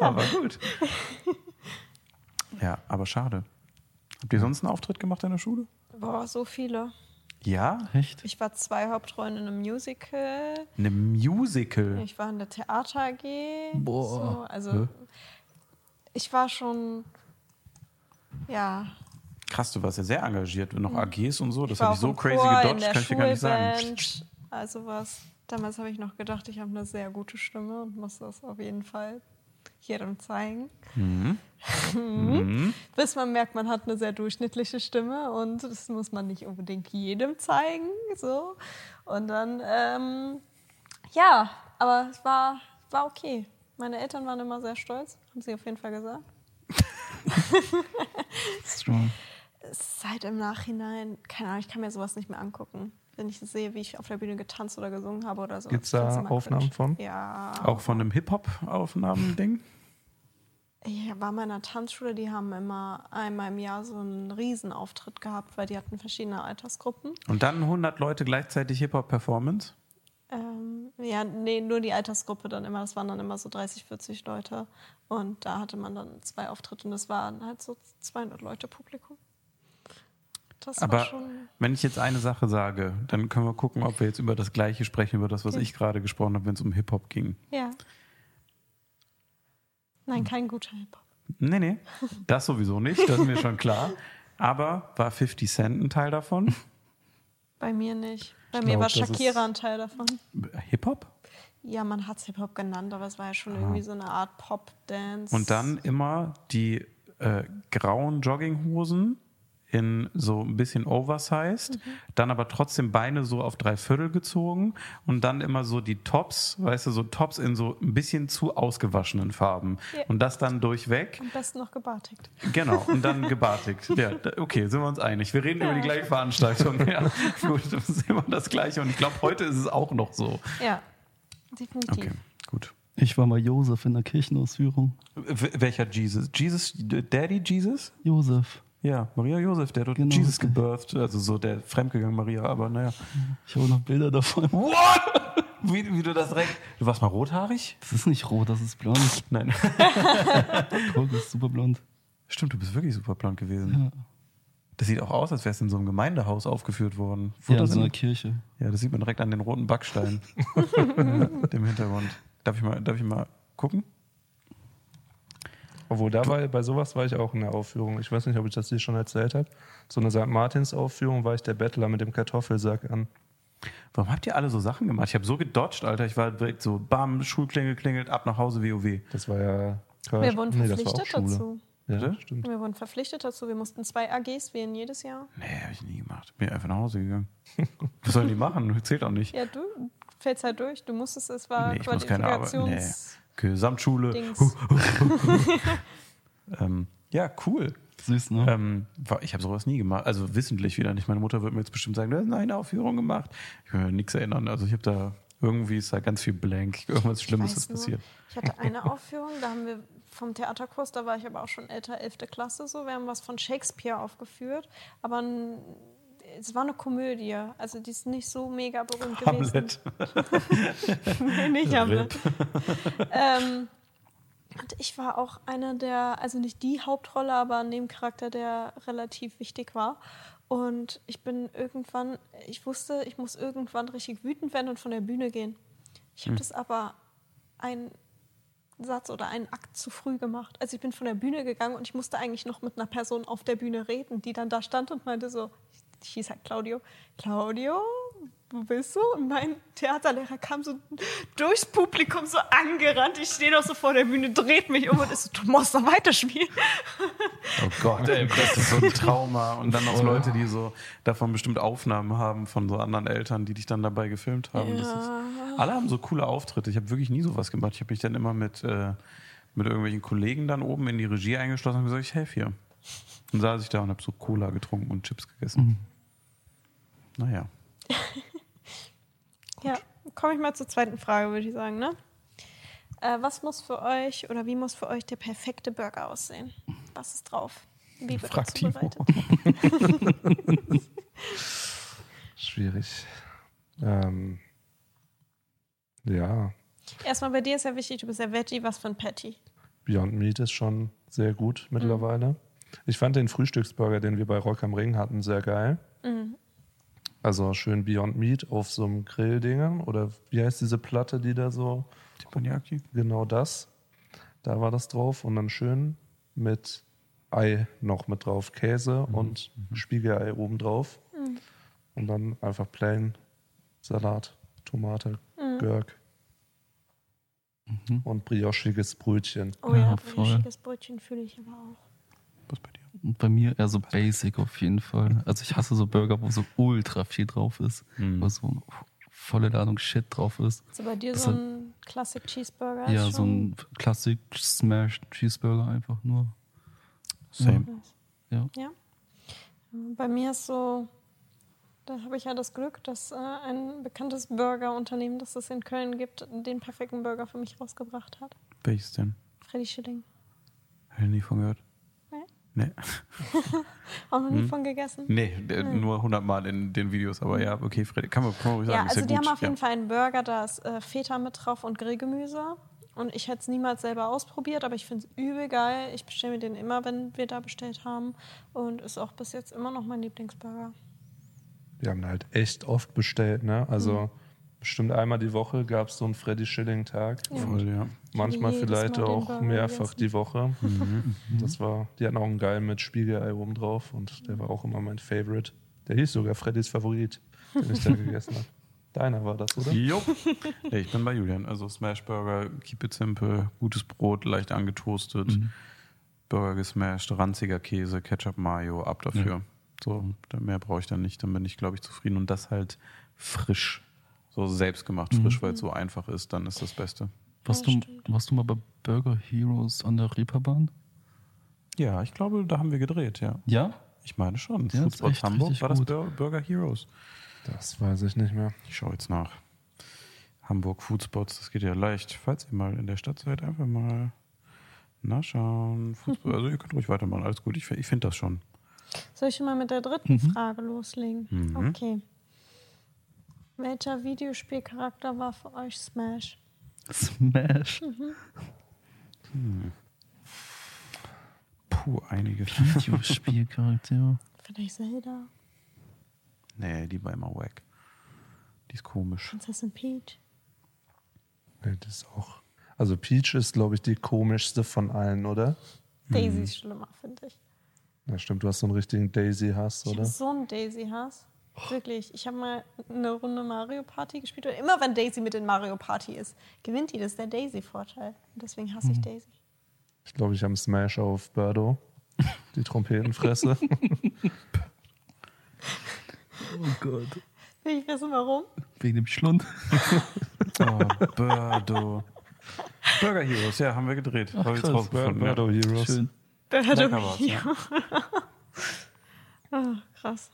Aber gut. Ja, aber schade. Habt ihr sonst einen Auftritt gemacht in der Schule? Boah, so viele. Ja? Echt? Ich war zwei Hauptrollen in einem Musical. Eine Musical. Ich war in der Theater AG. Boah. So, also Hä? ich war schon, ja, Krass, du warst ja sehr engagiert. Noch AGs und so. Das habe ich so crazy Chor, in gedodged, der kann ich dir gar nicht sagen. Also was. Damals habe ich noch gedacht, ich habe eine sehr gute Stimme und muss das auf jeden Fall jedem zeigen. Mhm. Bis man merkt, man hat eine sehr durchschnittliche Stimme und das muss man nicht unbedingt jedem zeigen. So. Und dann, ähm, ja, aber es war, war okay. Meine Eltern waren immer sehr stolz, haben sie auf jeden Fall gesagt. Strong. Es ist halt im Nachhinein, keine Ahnung, ich kann mir sowas nicht mehr angucken. Wenn ich sehe, wie ich auf der Bühne getanzt oder gesungen habe oder so. Ich find's da Aufnahmen cringe. von? Ja. Auch von einem Hip-Hop-Aufnahmen-Ding? Ich war in meiner Tanzschule, die haben immer einmal im Jahr so einen Riesenauftritt gehabt, weil die hatten verschiedene Altersgruppen. Und dann 100 Leute gleichzeitig Hip-Hop-Performance? Ähm, ja, nee, nur die Altersgruppe dann immer. Das waren dann immer so 30, 40 Leute. Und da hatte man dann zwei Auftritte und das waren halt so 200 Leute Publikum. Das war Aber schon. wenn ich jetzt eine Sache sage, dann können wir gucken, ob wir jetzt über das Gleiche sprechen, über das, was Okay. ich gerade gesprochen habe, wenn es um Hip-Hop ging. Ja. Nein, kein guter Hip-Hop. Nee, nee, das sowieso nicht, das ist mir schon klar. Aber war 50 Cent ein Teil davon? Bei mir nicht. Bei Ich mir glaub, war Shakira ein Teil davon. Hip-Hop? Ja, man hat es Hip-Hop genannt, aber es war ja schon irgendwie so eine Art Pop-Dance. Und dann immer die äh, grauen Jogginghosen in so ein bisschen oversized, dann aber trotzdem Beine so auf drei Viertel gezogen und dann immer so die Tops, weißt du, so Tops in so ein bisschen zu ausgewaschenen Farben. Ja. Und das dann durchweg. Am besten noch gebartigt. Genau, und dann gebartigt. Ja, okay, sind wir uns einig. Wir reden über die gleiche Veranstaltung. Ja, gut, das ist immer das Gleiche. Und ich glaube, heute ist es auch noch so. Ja, definitiv. Okay, gut. Ich war mal Josef in der Kirchenausführung. W welcher Jesus? Jesus, Daddy Jesus? Josef. Ja, Maria Josef, der dort Genau, Jesus okay. gebirtht, also so der fremdgegangen Maria, aber naja. Ich habe noch Bilder davon. What? Wie, wie du das direkt. Du warst mal rothaarig? Das ist nicht rot, das ist blond. Nein. Guck, das ist super blond. Stimmt, du bist wirklich super blond gewesen. Ja, Das sieht auch aus, als wärst du in so einem Gemeindehaus aufgeführt worden. ja in Fotos so einer in- Kirche. ja, das sieht man direkt an den roten Backstein. dem Hintergrund. Darf ich mal, darf ich mal gucken? Obwohl, da war, bei sowas war ich auch in der Aufführung. Ich weiß nicht, ob ich das dir schon erzählt habe. So eine St. Martins-Aufführung war ich der Bettler mit dem Kartoffelsack an. Warum habt ihr alle so Sachen gemacht? Ich habe so gedodged, Alter. Ich war direkt so, bam, Schulklingel klingelt, ab nach Hause, WoW. Das war ja. Wir wurden nee, das war auch verpflichtet dazu. Ja, stimmt. Wir wurden verpflichtet dazu. Wir mussten zwei AGs wählen jedes Jahr. Nee, habe ich nie gemacht. Bin einfach nach Hause gegangen. Was sollen die machen? Zählt auch nicht. Ja, du fällst halt durch. Du musstest, es war Nee, ich muss keine Arbeit. Nee. Gesamtschule. Ähm, ja, cool. Süß, ne? Ähm, ich habe sowas nie gemacht. Also wissentlich wieder nicht. Meine Mutter wird mir jetzt bestimmt sagen, du hast eine Aufführung gemacht. Ich kann mich an nichts erinnern. Also ich habe da irgendwie ist da ganz viel blank. Irgendwas Schlimmes ist nur, passiert. Ich hatte eine Aufführung, da haben wir vom Theaterkurs, da war ich aber auch schon älter, 11. Klasse so. Wir haben was von Shakespeare aufgeführt, aber n- es war eine Komödie. Also die ist nicht so mega berühmt gewesen. Hamlet. nee, nicht Hamlet. ähm, und ich war auch einer der, also nicht die Hauptrolle, aber ein Nebencharakter, der relativ wichtig war. Und ich bin irgendwann, ich wusste, ich muss irgendwann richtig wütend werden und von der Bühne gehen. Ich habe das aber einen Satz oder einen Akt zu früh gemacht. Also ich bin von der Bühne gegangen und ich musste eigentlich noch mit einer Person auf der Bühne reden, die dann da stand und meinte so, ich hieß halt Claudio, Claudio, wo bist du? Und mein Theaterlehrer kam so durchs Publikum so angerannt. Ich stehe noch so vor der Bühne, dreht mich um und ist so, du musst noch weiterspielen. Oh Gott, ey, das ist so ein Trauma. Und dann auch Leute, die so davon bestimmt Aufnahmen haben von so anderen Eltern, die dich dann dabei gefilmt haben. Das ist, alle haben so coole Auftritte. Ich habe wirklich nie sowas gemacht. Ich habe mich dann immer mit, äh, mit irgendwelchen Kollegen dann oben in die Regie eingeschlossen und gesagt, ich helfe hier. Dann saß ich da und habe so Cola getrunken und Chips gegessen. Naja. Ja, komme ich mal zur zweiten Frage, würde ich sagen. Ne? Äh, was muss für euch oder wie muss für euch der perfekte Burger aussehen? Was ist drauf? Wie wird er Frag zubereitet? Schwierig. Ähm, ja, Erstmal bei dir ist ja wichtig, du bist ja Veggie, was für ein Patty? Beyond Meat ist schon sehr gut mittlerweile. Ich fand den Frühstücksburger, den wir bei Rock am Ring hatten, sehr geil. Also schön Beyond Meat auf so einem Grilldingen. Oder wie heißt diese Platte, die da so. Teppanyaki? Genau das. Da war das drauf. Und dann schön mit Ei noch mit drauf. Käse und Spiegelei oben drauf. Und dann einfach plain Salat, Tomate, Gurk. Und briochiges Brötchen. Oh ja, Ja, voll. frischiges Brötchen fühle ich aber auch. Was bei bei mir eher so basic auf jeden Fall. Also ich hasse so Burger, wo so ultra viel drauf ist. Wo so eine volle Ladung Shit drauf ist. So bei dir Das so ein Classic Cheeseburger? ja, so ein Classic Smash Cheeseburger einfach nur. Same. Ja. Ja. Bei mir ist so, da habe ich ja das Glück, dass äh, ein bekanntes Burgerunternehmen, das es in Köln gibt, den perfekten Burger für mich rausgebracht hat. Welches denn? Freddy Schilling. Hab ich nie von gehört. Nee. Auch noch nie Hm? von gegessen. Nee, der, nur 100 Mal in den Videos. Aber ja, okay, Freddy, kann man, kann man ruhig sagen. Ja, ist also ja die gut. haben auf jeden ja. Fall einen Burger, da ist äh, Feta mit drauf und Grillgemüse. Und ich hätte es niemals selber ausprobiert, aber ich finde es übel geil. Ich bestelle mir den immer, wenn wir da bestellt haben. Und ist auch bis jetzt immer noch mein Lieblingsburger. Wir haben halt echt oft bestellt, ne? Also Mhm. Bestimmt einmal die Woche gab es so einen Freddy Schilling Tag. Voll, ja. Manchmal vielleicht Mal auch mehrfach die Woche. Mhm. Das war, die hatten auch einen Geil mit Spiegelei oben drauf und der war auch immer mein Favorite. Der hieß sogar Freddys Favorit, den ich da gegessen habe. Deiner war das, oder? Jo. Ja, ich bin bei Julian. Also Smashburger, keep it simple, gutes Brot, leicht angetoastet, Mhm. Burger gesmashed, ranziger Käse, Ketchup, Mayo, ab dafür. So, da- mehr brauche ich dann nicht. Dann bin ich, glaube ich, zufrieden. Und das halt frisch. So selbstgemacht Mhm. frisch, weil es so einfach ist, dann ist das Beste. Warst, Ja, du, stimmt. warst du mal bei Burger Heroes an der Reeperbahn? Ja, ich glaube, da haben wir gedreht, ja. Ja? Ich meine schon. Ja, echt Hamburg war das gut. Bur Burger Heroes. Das weiß ich nicht mehr. Ich schaue jetzt nach. Hamburg Foodspots, das geht ja leicht. Falls ihr mal in der Stadt seid, einfach mal nachschauen. Foodspot, also ihr könnt ruhig weitermachen, alles gut. Ich, ich finde das schon. Soll ich schon mal mit der dritten Mhm. Frage loslegen? Okay. Welcher Videospielcharakter war für euch Smash? Smash. Puh, einige. Videospielcharakter. Vielleicht Zelda, nee, die war immer wack. Die ist komisch. Prinzessin Peach. Nee, das ist auch. Also Peach ist, glaube ich, die komischste von allen, oder? Daisy ist schlimmer, finde ich. Ja, stimmt, du hast so einen richtigen Daisy-Hass, Ich oder? habe so einen Daisy-Hass. Wirklich. Ich habe mal eine Runde Mario Party gespielt. Und immer wenn Daisy mit in Mario Party ist, gewinnt die. Das ist der Daisy-Vorteil. Und deswegen hasse ich Daisy. Ich glaube, ich habe einen Smash auf Birdo. Die Trompetenfresse. Oh Gott. Will ich wissen, warum? Wegen dem Schlund. Oh, Birdo. Burger Heroes, ja, haben wir gedreht. Habe ich jetzt. Ja. Birdo Heroes. Schön. Lecker war's, ja. Ah, krass.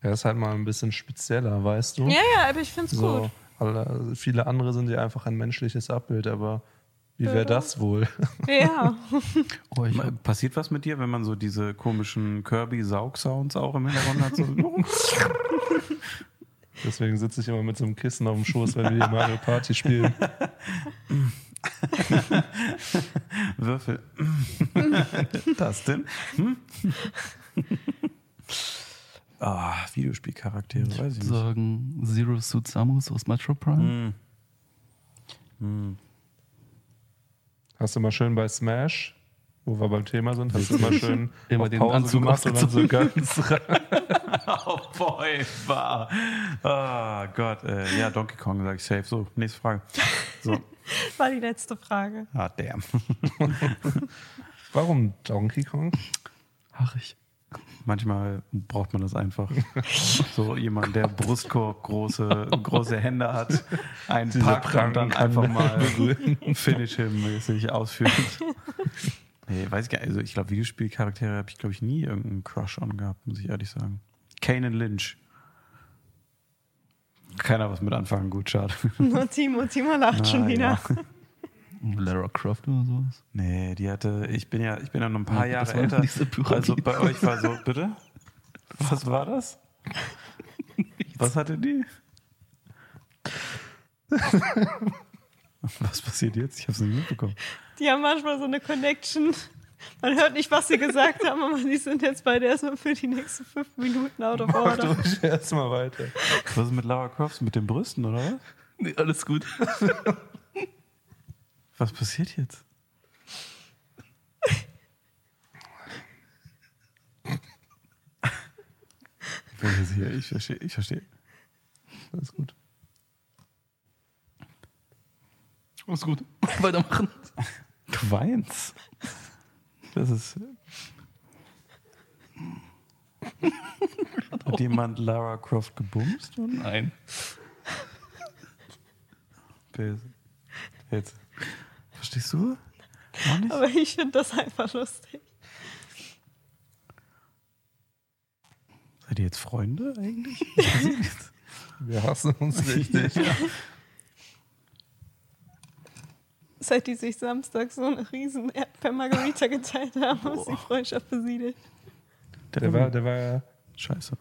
Er ist halt mal ein bisschen spezieller, weißt du? Ja, ja, aber ich finde es So, gut. alle, viele andere sind ja einfach ein menschliches Abbild, aber wie wäre das wohl? Ja. Oh, ich Passiert was mit dir, wenn man so diese komischen Kirby-Saug-Sounds auch im Hintergrund hat? So, Deswegen sitze ich immer mit so einem Kissen auf dem Schoß, wenn wir hier Mario Party spielen. Würfel. das denn? Hm? Ah, Videospielcharaktere, weiß ich würde nicht. sagen Zero Suit Samus aus Metro Prime. Hm. Hast du mal schön bei Smash, wo wir beim Thema sind, hast du immer schön Immer auf den Pause Anzug gemacht und dann so ganz. Oh boy, war. Ah Gott, äh, ja, Donkey Kong sag ich safe. So, nächste Frage. So, War die letzte Frage. ah damn. Warum Donkey Kong? Ach, ich. Manchmal braucht man das einfach. So jemand, der Brustkorb große, große Hände hat, einen Diese packt und dann einfach mal Finish him mäßig ausführt. Nee, weiß ich gar nicht. Also ich glaube, Videospielcharaktere habe ich, glaube ich, nie irgendeinen Crush on gehabt, muss ich ehrlich sagen. Kanan Lynch. Keiner was mit anfangen, gut, schade. Nur Timo, Timo lacht schon Ah, wieder. ja. Lara Croft oder sowas. Nee, die hatte, ich bin ja, ich bin ja noch ein paar Ja, das Jahre älter. Also bei euch war so, bitte? Was war das? Was hatte die? Was passiert jetzt? Ich habe es nicht mitbekommen. Die haben manchmal so eine Connection. Man hört nicht, was sie gesagt haben, aber die sind jetzt beide erstmal für die nächsten fünf Minuten out of Mach order. erstmal weiter. Was ist mit Lara Croft? Mit den Brüsten, oder was? Nee, alles gut. Was passiert jetzt? Ich bin jetzt hier, ich verstehe, ich verstehe. Alles gut. Alles gut. Weitermachen. Du weinst. Das ist. Hat jemand Lara Croft gebumst? Oder? Nein. Jetzt. Verstehst du? Auch nicht? Aber ich finde das einfach lustig. Seid ihr jetzt Freunde eigentlich? Wir hassen uns richtig. seit die sich Samstag so eine riesen Erdbeer-Margarita geteilt haben, ist die Freundschaft besiedelt. Der war, der war, Scheiße.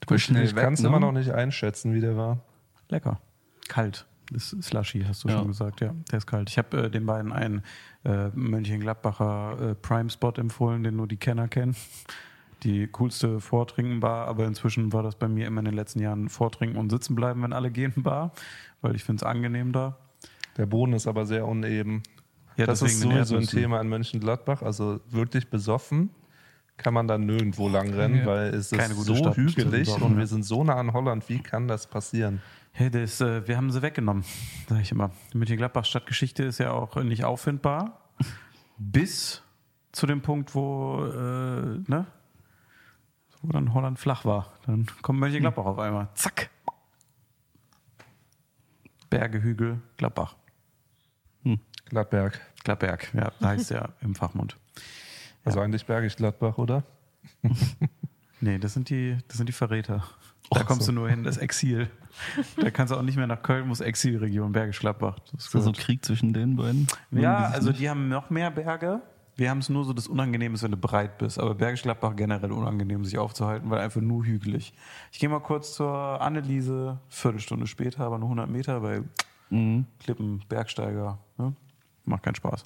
Du bist schnell ich kann es ne? immer noch nicht einschätzen, wie der war. Lecker. Kalt. Das ist Slushy, hast du Ja. schon gesagt. Ja, der ist kalt. Ich habe äh, den beiden einen äh, Mönchengladbacher äh, Prime-Spot empfohlen, den nur die Kenner kennen. Die coolste Vortrinken-Bar, aber inzwischen war das bei mir immer in den letzten Jahren Vortrinken und sitzen bleiben, wenn alle gehen Bar, weil ich finde es angenehm da. Der Boden ist aber sehr uneben. Ja, das ist sowieso ein. Thema in Mönchengladbach. Also wirklich besoffen kann man da nirgendwo lang rennen, Ja. weil es ist gute so Stadt hügelig Joggen, und wir sind so nah an Holland. Wie kann das passieren? Hey, das, äh, wir haben sie weggenommen, sage ich immer. Die Mönchengladbach Stadtgeschichte ist ja auch nicht auffindbar. Bis zu dem Punkt, wo, äh, ne? wo dann Holland flach war. Dann kommt Mönchengladbach auf einmal. Zack. Berge, Hügel, Gladbach. Gladberg. Gladberg, ja, heißt ja im Fachmund. Also eigentlich Bergisch Gladbach, oder? Nee, das sind die, das sind die Verräter. Da kommst so. du nur hin, das Exil. Da kannst du auch nicht mehr nach Köln, muss Exilregion, Bergisch Gladbach. Das Ist da so gehört- Krieg zwischen den beiden? Ja, also nicht? die haben noch mehr Berge. Wir haben es nur so, das Unangenehm ist, wenn du breit bist. Aber Bergisch Gladbach generell unangenehm, sich aufzuhalten, weil einfach nur hügelig. Ich gehe mal kurz zur Anneliese, Viertelstunde später, aber nur 100 Meter, weil Mhm. Klippen, Bergsteiger, ne? macht keinen Spaß.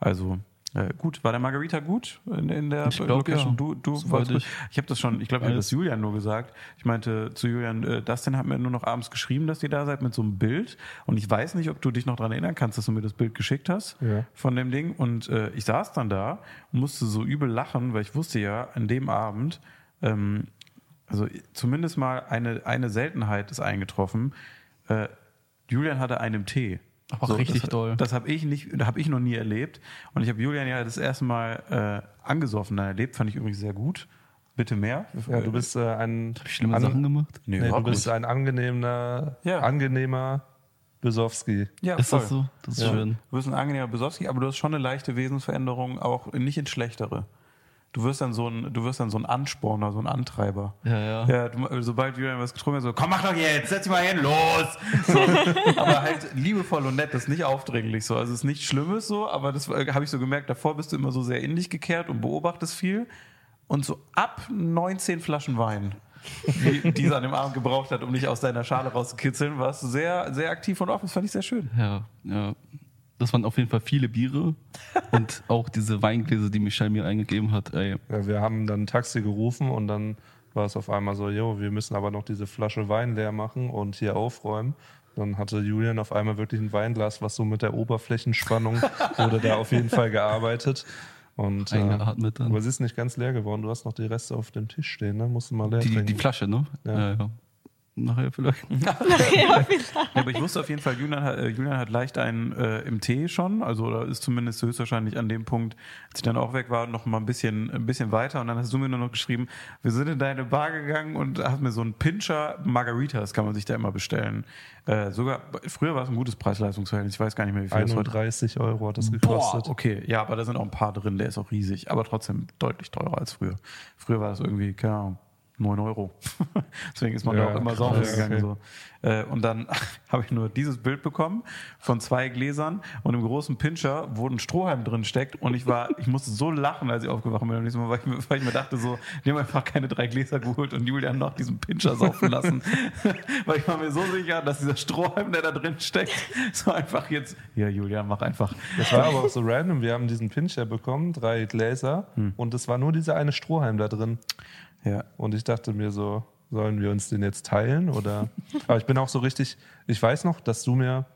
Also äh, gut, war der Margarita gut in, in der Ich glaub, ja. Du, du wolltest- ich ich habe das schon, ich glaube, ich habe das Julian nur gesagt. Ich meinte zu Julian, äh, Dustin hat mir nur noch abends geschrieben, dass ihr da seid mit so einem Bild. Und ich weiß nicht, ob du dich noch daran erinnern kannst, dass du mir das Bild geschickt hast Ja. von dem Ding. Und äh, ich saß dann da und musste so übel lachen, weil ich wusste ja, an dem Abend, ähm, also zumindest mal eine, eine Seltenheit ist eingetroffen. Äh, Julian hatte einen Tee. Aber richtig das, doll. Das habe ich nicht, habe ich noch nie erlebt. Und ich habe Julian ja das erste Mal äh, angesoffen erlebt, fand ich übrigens sehr gut. Bitte mehr. Ja, du bist äh, ein, Hab ich schlimme an- Sachen gemacht? Nee, nee, du bist nicht. ein angenehmer, Ja. angenehmer Besowski. ja, Ist voll. das so? Das ist Ja. schön. Du bist ein angenehmer Besowski, aber du hast schon eine leichte Wesensveränderung, auch nicht ins Schlechtere. Du wirst dann so ein, du wirst dann so ein Ansporner, so ein Antreiber. Ja, ja. Ja, du, sobald Julian was getrunken hat, so, komm, mach doch jetzt, setz dich mal hin, los! So, aber halt liebevoll und nett, das ist nicht aufdringlich so. Also es ist nichts Schlimmes so, aber das äh, habe ich so gemerkt, davor bist du immer so sehr in dich gekehrt und beobachtest viel. Und so ab 19 Flaschen Wein, die diese an dem Abend gebraucht hat, um dich aus deiner Schale rauszukitzeln, warst du sehr, sehr aktiv und offen. Das fand ich sehr schön. Ja, ja. Das waren auf jeden Fall viele Biere und auch diese Weingläser, die Michelle mir eingegeben hat. Ey, Ja, wir haben dann ein Taxi gerufen und dann war es auf einmal so, jo, wir müssen aber noch diese Flasche Wein leer machen und hier aufräumen. Dann hatte Julian auf einmal wirklich ein Weinglas, was so mit der Oberflächenspannung wurde da auf jeden Fall gearbeitet. Und, äh, Eingeatmet dann. aber sie ist nicht ganz leer geworden. Du hast noch die Reste auf dem Tisch stehen, ne? Musst du mal leer die, trinken. die Flasche, ne? Ja. Ja, ja. Nachher vielleicht. Ja, aber ich wusste auf jeden Fall, Julian hat, äh, Julian hat leicht einen äh, im Tee schon, also oder ist zumindest höchstwahrscheinlich an dem Punkt, als ich dann auch weg war, noch mal ein bisschen, ein bisschen weiter und dann hast du mir nur noch geschrieben, wir sind in deine Bar gegangen und hast mir so einen Pincher Margaritas kann man sich da immer bestellen. Äh, sogar, früher war es ein gutes Preis-Leistungsverhältnis, ich weiß gar nicht mehr, wie viel das heute 31 Euro hat das Boah, gekostet. okay, ja, aber da sind auch ein paar drin, der ist auch riesig, aber trotzdem deutlich teurer als früher. Früher war das irgendwie, keine Ahnung, 9 Euro. Deswegen ist man Ja, da auch immer okay. gegangen. So. Äh, und dann habe ich nur dieses Bild bekommen von zwei Gläsern und im großen Pinscher, wo ein Strohhalm drin steckt. Und ich war, ich musste so lachen, als ich aufgewacht bin, am nächsten Mal, weil, ich, mir- weil ich mir dachte, so, die haben einfach keine drei Gläser geholt und Julian noch diesen Pinscher saufen lassen. weil ich war mir so sicher, dass dieser Strohhalm, der da drin steckt, so einfach jetzt, ja, Julian, mach einfach. Das war aber auch so random. Wir haben diesen Pincher bekommen, drei Gläser, Hm. und es war nur dieser eine Strohhalm da drin. Ja. Und ich dachte mir so, sollen wir uns den jetzt teilen? Oder aber ich bin auch so richtig, ich weiß noch, dass du mir,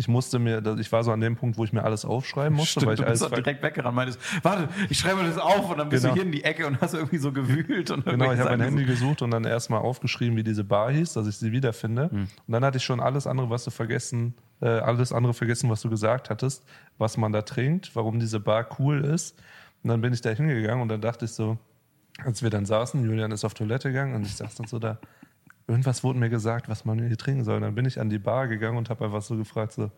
ich musste mir, ich war so an dem Punkt, wo ich mir alles aufschreiben musste, Stimmt, weil ich du alles bist ver- direkt weggerannt, meintest, warte, ich schreibe mir das auf und dann bist Genau. du hier in die Ecke und hast irgendwie so gewühlt. Und Genau, ich habe mein Handy gesucht und dann erstmal aufgeschrieben, wie diese Bar hieß, dass ich sie wiederfinde. Hm. Und dann hatte ich schon alles andere, was du vergessen, äh, alles andere vergessen, was du gesagt hattest, was man da trinkt, warum diese Bar cool ist. Und dann bin ich da hingegangen und dann dachte ich so, als wir dann saßen, Julian ist auf Toilette gegangen und ich saß dann so da, irgendwas wurde mir gesagt, was man hier trinken soll. Und dann bin ich an die Bar gegangen und habe einfach so gefragt, so,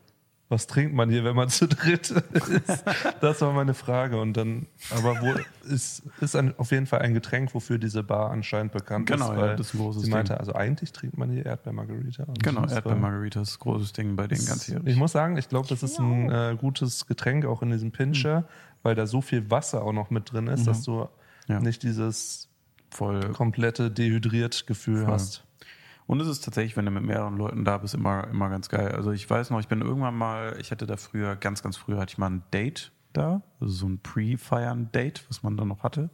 was trinkt man hier, wenn man zu dritt ist? Das war meine Frage. Und dann, aber wo ist, ist ein, auf jeden Fall ein Getränk, wofür diese Bar anscheinend bekannt Genau, ist. ja, weil das ist ein großes Sie meinte, Ding. also eigentlich trinkt man hier Erdbeer-Margarita. Genau, Erdbeer-Margarita ist ein großes Ding bei denen ganz hier. Ich muss sagen, ich glaube, das ist ein äh, gutes Getränk auch in diesem Pincher, weil da so viel Wasser auch noch mit drin ist, dass du Ja. nicht dieses Voll komplette dehydriert Gefühl Voll. hast. Und es ist tatsächlich, wenn du mit mehreren Leuten da bist, immer, immer ganz geil. Also ich weiß noch, ich bin irgendwann mal, ich hatte da früher, ganz, ganz früher hatte ich mal ein Date da, also so ein Pre-Feiern-Date, was man dann noch hatte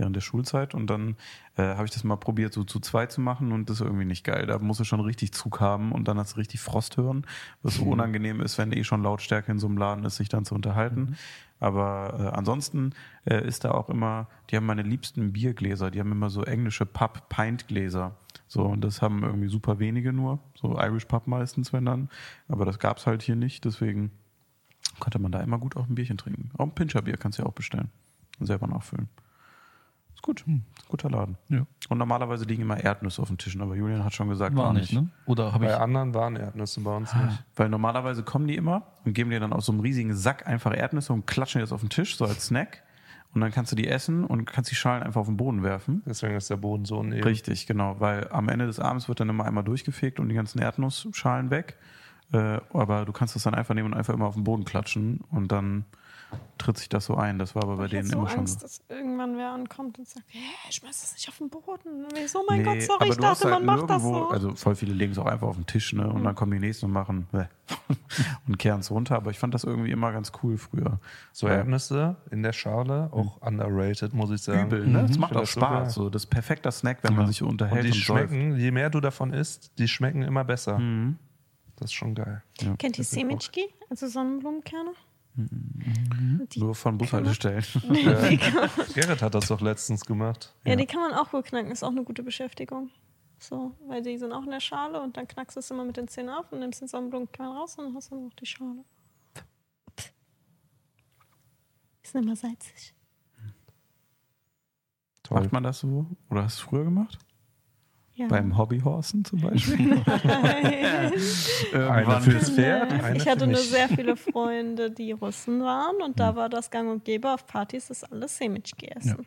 während der Schulzeit. Und dann äh, habe ich das mal probiert, so zu zweit zu machen und das ist irgendwie nicht geil. Da musst du schon richtig Zug haben und dann hast du richtig Frost hören, was so unangenehm ist, wenn eh schon Lautstärke in so einem Laden ist, sich dann zu unterhalten. Aber äh, ansonsten äh, ist da auch immer, die haben meine liebsten Biergläser, die haben immer so englische Pub-Pint-Gläser. So, und das haben irgendwie super wenige nur, so Irish Pub meistens, wenn dann. Aber das gab's halt hier nicht, deswegen konnte man da immer gut auch ein Bierchen trinken. Auch ein Pinscherbier kannst du ja auch bestellen und selber nachfüllen. Ist gut, ein guter Laden. Ja. Und normalerweise liegen immer Erdnüsse auf den Tischen, aber Julian hat schon gesagt, War nicht, ne? Oder habe ich. Bei anderen waren Erdnüsse bei uns Ah. nicht. Weil normalerweise kommen die immer und geben dir dann aus so einem riesigen Sack einfach Erdnüsse und klatschen dir das auf den Tisch, so als Snack. Und dann kannst du die essen und kannst die Schalen einfach auf den Boden werfen. Deswegen ist der Boden so uneben. Richtig, genau, weil am Ende des Abends wird dann immer einmal durchgefegt und die ganzen Erdnussschalen weg. Äh, aber du kannst das dann einfach nehmen und einfach immer auf den Boden klatschen und dann tritt sich das so ein. Das war aber bei ich denen hätte so immer schon Angst, so. dass irgendwann wer ankommt und sagt, hä, schmeiß das nicht auf den Boden. Und dann bin ich so, mein Nee, Gott, sorry, ich dachte, halt man macht das nirgendwo- so. Also voll viele legen es auch einfach auf den Tisch, ne? Und dann kommen die nächsten und machen bäh, und kehren es runter. Aber ich fand das irgendwie immer ganz cool früher. So Erdnüsse in der Schale, auch underrated, muss ich sagen. Übel, ne? Das Ich macht find auch das so Spaß. So, das ist perfekter Snack, wenn man sich so Und unterhält die und, schmecken, je mehr du davon isst, die schmecken immer besser. Mhm. Das ist schon geil. Kennt ihr Semitschki, also Sonnenblumenkerne? Die, Nur von Bushaltestellen. Gerrit hat das doch letztens gemacht. ja, die kann man auch gut knacken, ist auch eine gute Beschäftigung. So, weil die sind auch in der Schale und dann knackst du es immer mit den Zähnen auf und nimmst den Sonnenblumenkern raus und dann hast du noch die Schale. Ist nicht mehr salzig. Toll. Macht man das so? Oder hast du es früher gemacht? Ja. Beim Hobbyhorsen zum Beispiel? Einer Irgendwann- fürs Pferd, einer ich für hatte nur sehr viele Freunde, die Russen waren und Hm. da war das Gang und Gäbe auf Partys, das alles Semitschki essen.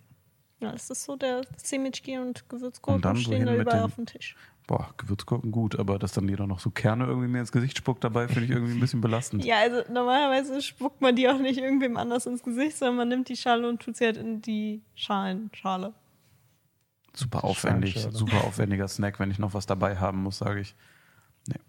Ja. das ist so der Semitschki und Und dann Gewürzgurken so stehen da überall auf dem Tisch. Boah, Gewürzgurken gut, aber dass dann jeder noch so Kerne irgendwie mir ins Gesicht spuckt dabei, finde ich irgendwie ein bisschen belastend. Ja, also normalerweise spuckt man die auch nicht irgendwem anders ins Gesicht, sondern man nimmt die Schale und tut sie halt in die Schalenschale. Super aufwendig, super aufwendiger Snack, wenn ich noch was dabei haben muss, sage ich. Nee.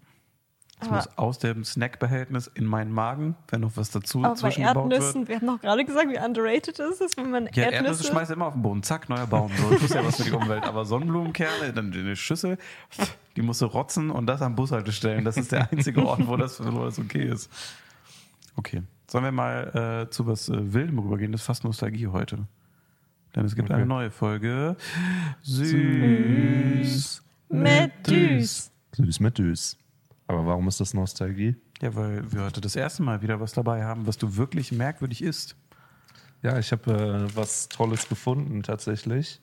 Es muss aus dem Snackbehältnis in meinen Magen, wenn noch was dazu Aber bei zwischengebaut wird. Erdnüssen, wir haben doch gerade gesagt, wie underrated ist es, wenn man Ja, Erdnüsse, Erdnüsse... schmeißt du immer auf den Boden. Zack, neuer Baum. So, das ist ja was für die Umwelt. Aber Sonnenblumenkerne, dann in eine Schüssel, die musst du rotzen und das am Bushaltestellen. Das ist der einzige Ort, wo das, wo das okay ist. Okay. Sollen wir mal äh, zu was äh, Wildem rübergehen? Das ist fast Nostalgie heute. Denn es gibt Okay. eine neue Folge. Süß. mit Düs. Süß mit Düs. Aber warum ist das Nostalgie? Ja, weil wir heute das erste Mal wieder was dabei haben, was du wirklich merkwürdig isst. Ja, ich habe äh, was Tolles gefunden tatsächlich.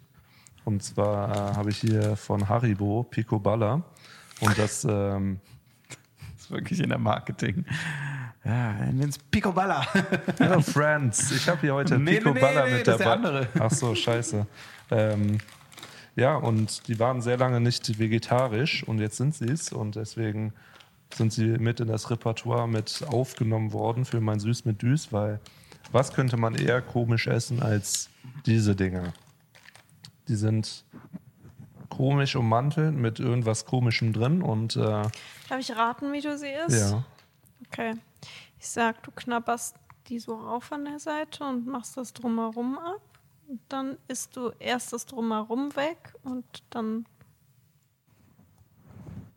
Und zwar äh, habe ich hier von Haribo Pico Balla. Und das, ähm, Das ist wirklich in der Marketing. Ja, ins Picoballa. Hello Friends, ich habe hier heute Nee, Pico nee, Balla nee, mit dabei. der andere. Ach so, scheiße. Ähm, ja, und die waren sehr lange nicht vegetarisch und jetzt sind sie es und deswegen sind sie mit in das Repertoire mit aufgenommen worden für mein Süß mit Düs, weil was könnte man eher komisch essen als diese Dinger? Die sind komisch ummantelt mit irgendwas Komischem drin und äh, Darf ich raten, wie du sie isst? ja, Okay. Ich sag, du knabberst die so rauf an der Seite und machst das drumherum ab. Und dann isst du erst das drumherum weg und dann.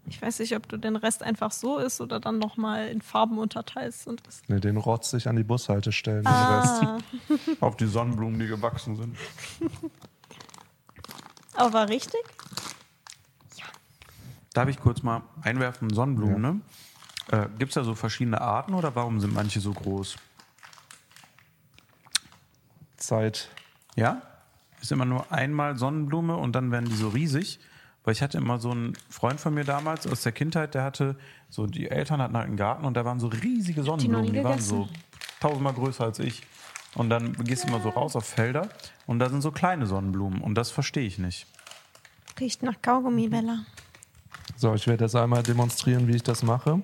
Ich weiß nicht, ob du den Rest einfach so isst oder dann nochmal in Farben unterteilst und isst. ne, den rotzt sich an die Bushaltestellen. Ah, Auf die Sonnenblumen, die gewachsen sind. aber war richtig? Darf ich kurz mal einwerfen, Sonnenblumen, ne? Äh, Gibt es da so verschiedene Arten oder warum sind manche so groß? Zeit. Ja? Ist immer nur einmal Sonnenblume und dann werden die so riesig, Weil ich hatte immer so einen Freund von mir damals aus der Kindheit, der hatte so, die Eltern hatten halt einen Garten und da waren so riesige Sonnenblumen, nie die, waren so tausendmal größer als ich. Und dann gehst du immer so raus auf Felder und da sind so kleine Sonnenblumen und das verstehe ich nicht. Riecht nach Kaugummi, Bella. So, ich werde jetzt einmal demonstrieren, wie ich das mache.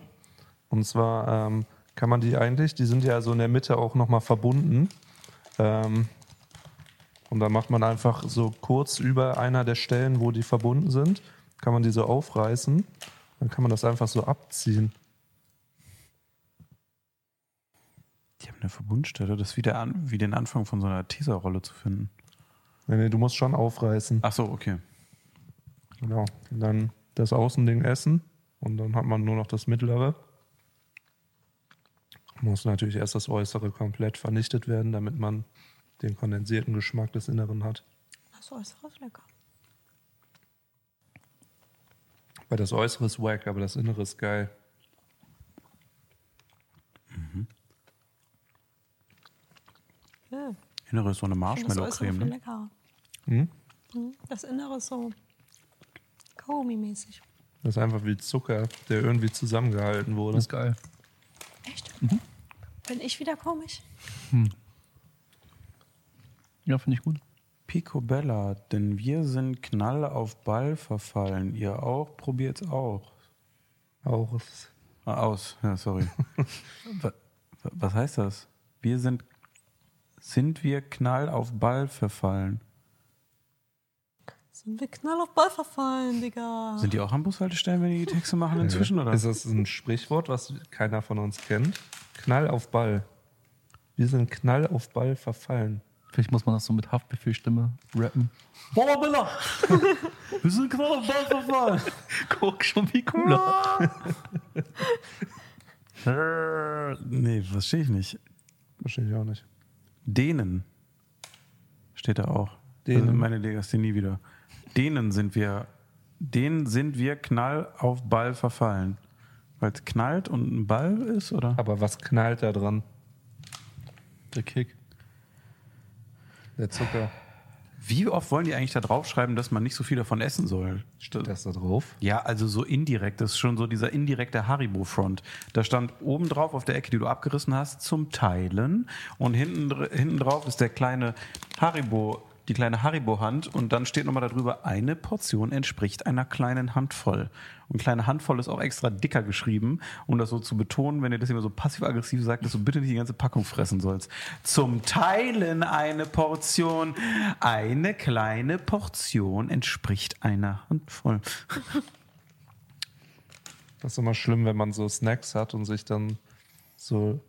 Und zwar ähm, kann man die eigentlich, die sind ja so in der Mitte auch nochmal verbunden. Ähm, und dann macht man einfach so kurz über einer der Stellen, wo die verbunden sind, kann man die so aufreißen. Dann kann man das einfach so abziehen. Die haben eine Verbundstelle, das ist wie, der An wie den Anfang von so einer Teserrolle zu finden. Nee, nee, du musst schon aufreißen. Ach so, okay. Genau. Und dann das Außending essen und dann hat man nur noch das mittlere. Muss natürlich erst das Äußere komplett vernichtet werden, damit man den kondensierten Geschmack des Inneren hat. Das Äußere ist lecker. Weil das Äußere ist wack, aber das Innere ist geil. Ja, Innere ist so eine das Marshmallow-Creme. viel Ne? Hm? Hm, Das Innere ist so Kaugummi-mäßig. Das ist einfach wie Zucker, der irgendwie zusammengehalten wurde. Das ist geil. Echt? Bin ich wieder komisch? Ja, finde ich gut. Picobella, denn wir sind Knall auf Ball verfallen. Ihr auch? Probiert's auch. Auch ist Ah, aus, ja, sorry. Wa- wa- Was heißt das? Wir sind, sind wir Knall auf Ball verfallen? Sind wir knall auf Ball verfallen, Digga. Sind die auch an Bushaltestellen, wenn die die Texte machen inzwischen, oder? Ist das ein Sprichwort, was keiner von uns kennt? Knall auf Ball. Wir sind Knall auf Ball verfallen. Vielleicht muss man das so mit Haftbefehlstimme rappen. Boah, Billa! Wir sind Knall auf Ball verfallen! Guck schon, wie cooler. Nee, verstehe ich nicht. Verstehe ich auch nicht. Denen steht da auch. Denen. Also meine Legasthenie wieder. Denen sind wir, denen sind wir Knall auf Ball verfallen. Weil es knallt und ein Ball ist, oder? Aber was knallt da dran? Der Kick. Der Zucker. Wie oft wollen die eigentlich da draufschreiben, dass man nicht so viel davon essen soll? Steht das da drauf? Ja, also so indirekt. Das ist schon so dieser indirekte Haribo-Front. Da stand oben drauf auf der Ecke, die du abgerissen hast, zum Teilen. Und hinten, hinten drauf ist der kleine Haribo, die kleine Haribo-Hand. Und dann steht nochmal darüber, eine Portion entspricht einer kleinen Handvoll. Und kleine Handvoll ist auch extra dicker geschrieben, um das so zu betonen, wenn ihr das immer so passiv-aggressiv sagt, dass du bitte nicht die ganze Packung fressen sollst. Zum Teilen eine Portion. Eine kleine Portion entspricht einer Handvoll. Das ist immer schlimm, wenn man so Snacks hat und sich dann so,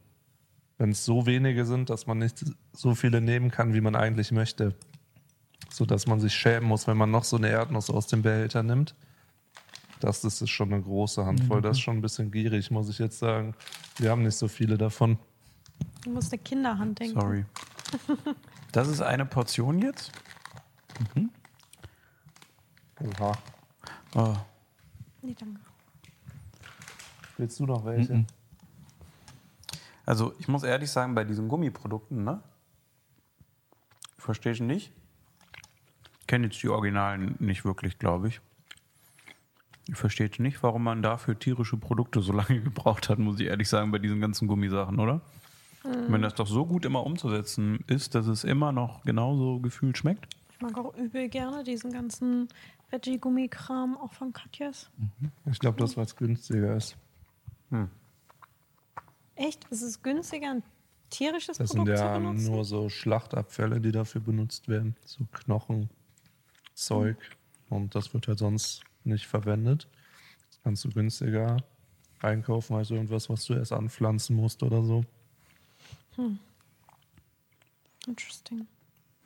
wenn es so wenige sind, dass man nicht so viele nehmen kann, wie man eigentlich möchte. So dass man sich schämen muss, wenn man noch so eine Erdnuss aus dem Behälter nimmt. Das ist schon eine große Handvoll. Das ist schon ein bisschen gierig, muss ich jetzt sagen. Wir haben nicht so viele davon. Du musst eine Kinderhand denken. Sorry. Das ist eine Portion jetzt? Oha. Oh. Nee, danke. Willst du noch welche? Also ich muss ehrlich sagen, bei diesen Gummiprodukten, ne? Verstehe ich nicht. Kenne jetzt die Originalen nicht wirklich, glaube ich. Ich verstehe nicht, warum man dafür tierische Produkte so lange gebraucht hat, muss ich ehrlich sagen, bei diesen ganzen Gummisachen, oder? Wenn das doch so gut immer umzusetzen ist, dass es immer noch genauso gefühlt schmeckt. Ich mag auch übel gerne diesen ganzen Veggie-Gummikram, auch von Katjes. Ich glaube, das, was günstiger ist. Echt? Ist es günstiger, ein tierisches Das sind Produkt ja zu benutzen? nur so Schlachtabfälle, die dafür benutzt werden. So Knochen, Zeug. Und das wird halt sonst nicht verwendet. Das kannst du günstiger einkaufen als irgendwas, was du erst anpflanzen musst oder so. Interesting.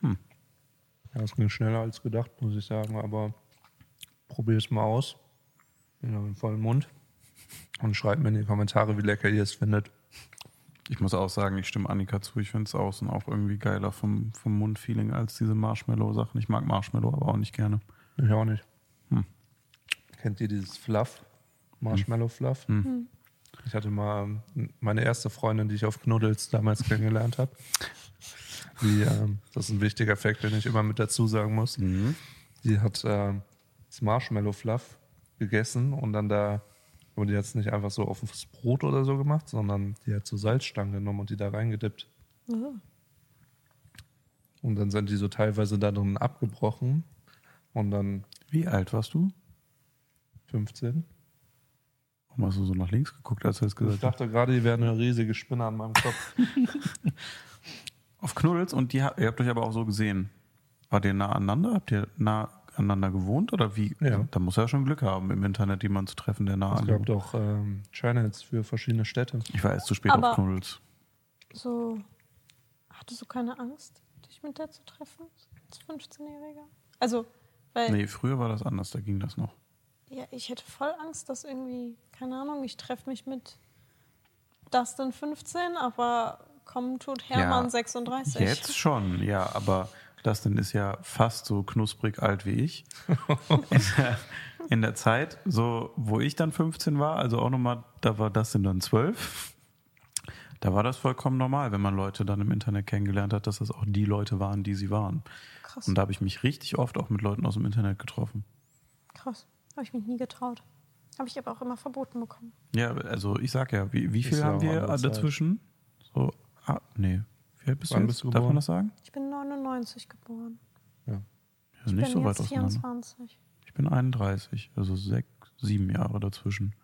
Ja, das ging schneller als gedacht, muss ich sagen. Aber probier es mal aus. Bin noch im vollen Mund. Und schreibt mir in die Kommentare, wie lecker ihr es findet. Ich muss auch sagen, ich stimme Annika zu. Ich finde es außen auch irgendwie geiler vom, vom Mundfeeling als diese Marshmallow-Sachen. Ich mag Marshmallow aber auch nicht gerne. Ich auch nicht. Kennt ihr dieses Fluff? Marshmallow Fluff? Ich hatte mal ähm, meine erste Freundin, die ich auf Knuddels damals kennengelernt habe. Die, ähm, das ist ein wichtiger Fakt, den ich immer mit dazu sagen muss. Die hat ähm, das Marshmallow Fluff gegessen und dann da, aber die hat es nicht einfach so auf das Brot oder so gemacht, sondern die hat so Salzstangen genommen und die da reingedippt. Und dann sind die so teilweise da drin abgebrochen und dann Wie alt warst du? 15. Warum hast du so nach links geguckt, als du das Ich gesagt hast? dachte gerade, die wäre eine riesige Spinne an meinem Kopf. Auf Knuddels und die, ihr habt euch aber auch so gesehen. Wart ihr nah aneinander? Habt ihr nah aneinander gewohnt oder wie? Ja. Da muss er ja schon Glück haben, im Internet jemanden zu treffen, der nah Es an gab doch ähm, Channels für verschiedene Städte. Ich war erst zu spät Aber- auf Knuddels. So, hattest du keine Angst, dich mit der zu treffen? Als 15-Jähriger? Also, weil Nee, früher war das anders, da ging das noch. ja, ich hätte voll Angst, dass irgendwie, keine Ahnung, ich treffe mich mit Dustin 15, aber kommen tut Hermann Ja, 36. Jetzt schon, ja, aber Dustin ist ja fast so knusprig alt wie ich. In der, in der Zeit, so wo ich dann 15 war, also auch nochmal, da war Dustin dann 12. Da war das vollkommen normal, wenn man Leute dann im Internet kennengelernt hat, dass das auch die Leute waren, die sie waren. Krass, Und da habe ich mich richtig oft auch mit Leuten aus dem Internet getroffen. krass. Habe ich mich nie getraut. Habe ich aber auch immer verboten bekommen. Ja, also ich sag ja, wie, wie viel haben wir dazwischen? So, ah, nee. Wie alt bist Wann du bist du Darf man geboren? das sagen? Ich bin 99 geboren. Ja. Also Ich nicht bin so weit jetzt auseinander. 24. Ich bin 31, also sechs, sieben Jahre dazwischen.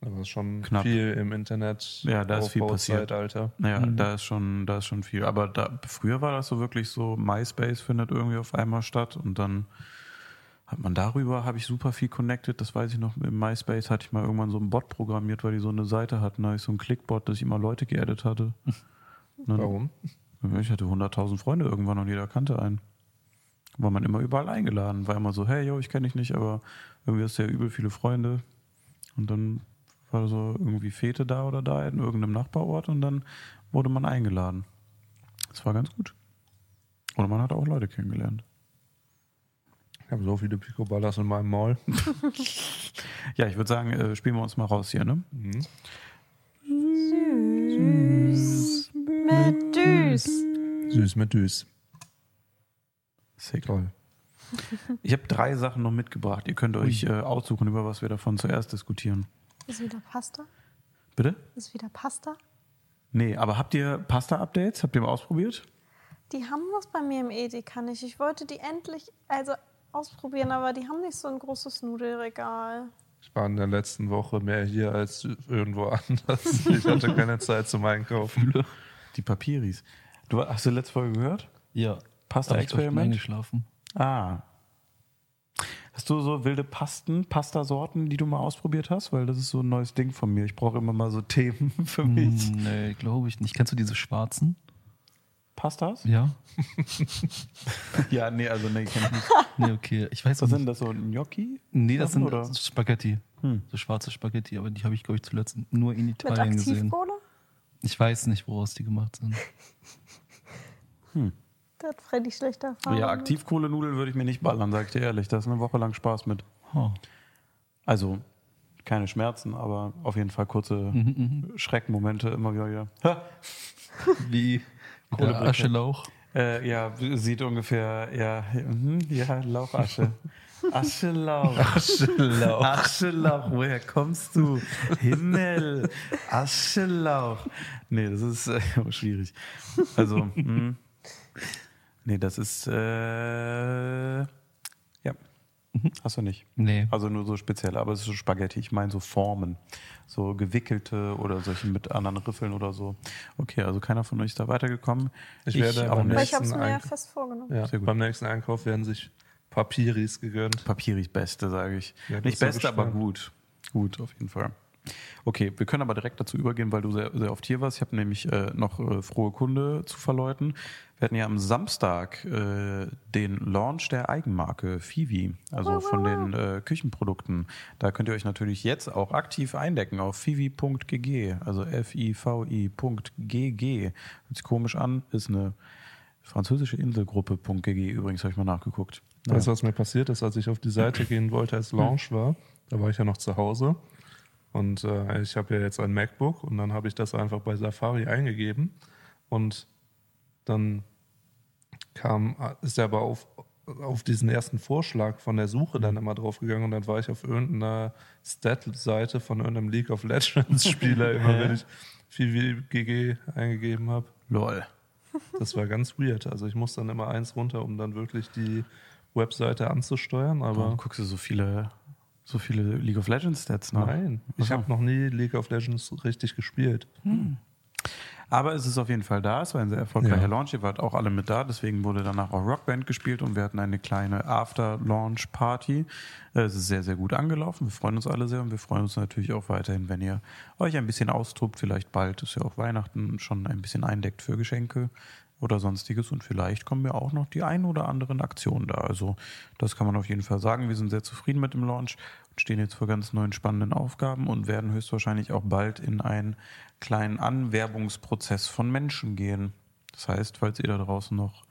Aber das ist schon Knapp. viel im Internet. Ja, da ist viel passiert. Aufbauzeitalter. Naja, da ist schon, da ist schon viel. Aber da, früher war das so wirklich so, MySpace findet irgendwie auf einmal statt und dann hat man darüber, habe ich super viel connected, das weiß ich noch, im MySpace hatte ich mal irgendwann so einen Bot programmiert, weil die so eine Seite hatten, da habe ich so einen Clickbot, dass ich immer Leute geaddet hatte. Dann- Warum? Ich hatte 100.000 Freunde irgendwann und jeder kannte einen. War man immer überall eingeladen. War immer so, hey, yo, ich kenne dich nicht, aber irgendwie hast du ja übel viele Freunde. Und dann war so irgendwie Fete da oder da in irgendeinem Nachbarort und dann wurde man eingeladen. Das war ganz gut. Oder man hat auch Leute kennengelernt. Ich habe so viele Picoballas in meinem Maul. Ja, ich würde sagen, äh, spielen wir uns mal raus hier, ne? Süß mit Düs. Süß mit Düs. Sick. Toll. Ich habe drei Sachen noch mitgebracht. Ihr könnt euch äh, aussuchen, über was wir davon zuerst diskutieren. Ist wieder Pasta? Bitte? Ist wieder Pasta? Nee, aber habt ihr Pasta-Updates? Habt ihr mal ausprobiert? Die haben das bei mir im Edeka nicht. Ich wollte die endlich also ausprobieren, aber die haben nicht so ein großes Nudelregal. Ich war in der letzten Woche mehr hier als irgendwo anders. Ich hatte keine Zeit zum Einkaufen. Die Papiris. Du hast du letzte Folge gehört? Ja. Pasta-Experiment? eingeschlafen. Ah. Hast du so wilde Pasten, Pastasorten, die du mal ausprobiert hast? Weil das ist so ein neues Ding von mir. Ich brauche immer mal so Themen für mich. Hm, nee, glaube ich nicht. Kennst du diese schwarzen? Pastas? Ja. Ja, nee, also nee, kenn ich nicht. Nee, okay. Ich weiß Was nicht. sind das so Gnocchi? Nee, das sind Oder? Spaghetti. Hm. So schwarze Spaghetti, aber die habe ich, glaube ich, zuletzt nur in Mit Italien gesehen. Aktivkohle? Ich weiß nicht, woraus die gemacht sind. Da hat Freddy schlechte Erfahrungen. Ja, Aktivkohlenudeln würde ich mir nicht ballern, sag ich dir ehrlich. Da ist eine Woche lang Spaß mit. Oh. Also, keine Schmerzen, aber auf jeden Fall kurze Schreckmomente immer wieder. Ha! Wie Kohlebrücke. Aschelauch. Äh, ja, sieht ungefähr, ja, mhm, ja, Lauchasche. Aschelauch. Aschelauch. Aschelauch, woher kommst du? Himmel. Aschelauch. Nee, das ist äh, schwierig. Also, mh. nee, das ist, äh, ja. Hast du nicht. Nee. Also nur so speziell, aber es ist so Spaghetti. Ich meine so Formen. So gewickelte oder solche mit anderen Riffeln oder so. Okay, also keiner von euch ist da weitergekommen. Ich werde beim Aber ich habe es mir ja fest vorgenommen. Ja, Sehr gut. beim nächsten Einkauf werden sich Papiris gegönnt. Papiris Beste, sage ich. Ja, Nicht Beste, aber gut. Gut, auf jeden Fall. Okay, wir können aber direkt dazu übergehen, weil du sehr, sehr oft hier warst. Ich habe nämlich äh, noch äh, frohe Kunde zu verläuten. Wir hatten ja am Samstag äh, den Launch der Eigenmarke Fivi, also von den äh, Küchenprodukten. Da könnt ihr euch natürlich jetzt auch aktiv eindecken auf fivi.gg, also F-I-V-I.gg. Hört sich komisch an, ist eine französische Inselgruppe.gg, übrigens habe ich mal nachgeguckt. Weißt du, was mir passiert ist, als ich auf die Seite gehen wollte, als Launch war? Da war ich ja noch zu Hause. Und äh, ich habe ja jetzt ein MacBook und dann habe ich das einfach bei Safari eingegeben. Und dann kam, ist er aber auf auf diesen ersten Vorschlag von der Suche dann immer draufgegangen und dann war ich auf irgendeiner Stat-Seite von irgendeinem League of Legends Spieler, immer wenn ich viel GG eingegeben habe. Lol. Das war ganz weird. Also ich muss dann immer eins runter, um dann wirklich die Webseite anzusteuern, aber Warum guckst du so viele, so viele League of Legends Stats nach? nein, ich habe noch nie League of Legends richtig gespielt. Aber es ist auf jeden Fall da. Es war ein sehr erfolgreicher Ja. Launch. Ihr wart auch alle mit da. Deswegen wurde danach auch Rockband gespielt und wir hatten eine kleine After-Launch-Party. Äh, Es ist sehr, sehr gut angelaufen. Wir freuen uns alle sehr und wir freuen uns natürlich auch weiterhin, wenn ihr euch ein bisschen austobt. Vielleicht bald ist ja auch Weihnachten schon ein bisschen eindeckt für Geschenke oder sonstiges und vielleicht kommen ja auch noch die ein oder anderen Aktionen da. Also das kann man auf jeden Fall sagen. Wir sind sehr zufrieden mit dem Launch und stehen jetzt vor ganz neuen spannenden Aufgaben und werden höchstwahrscheinlich auch bald in einen kleinen Anwerbungsprozess von Menschen gehen. Das heißt, falls ihr da draußen noch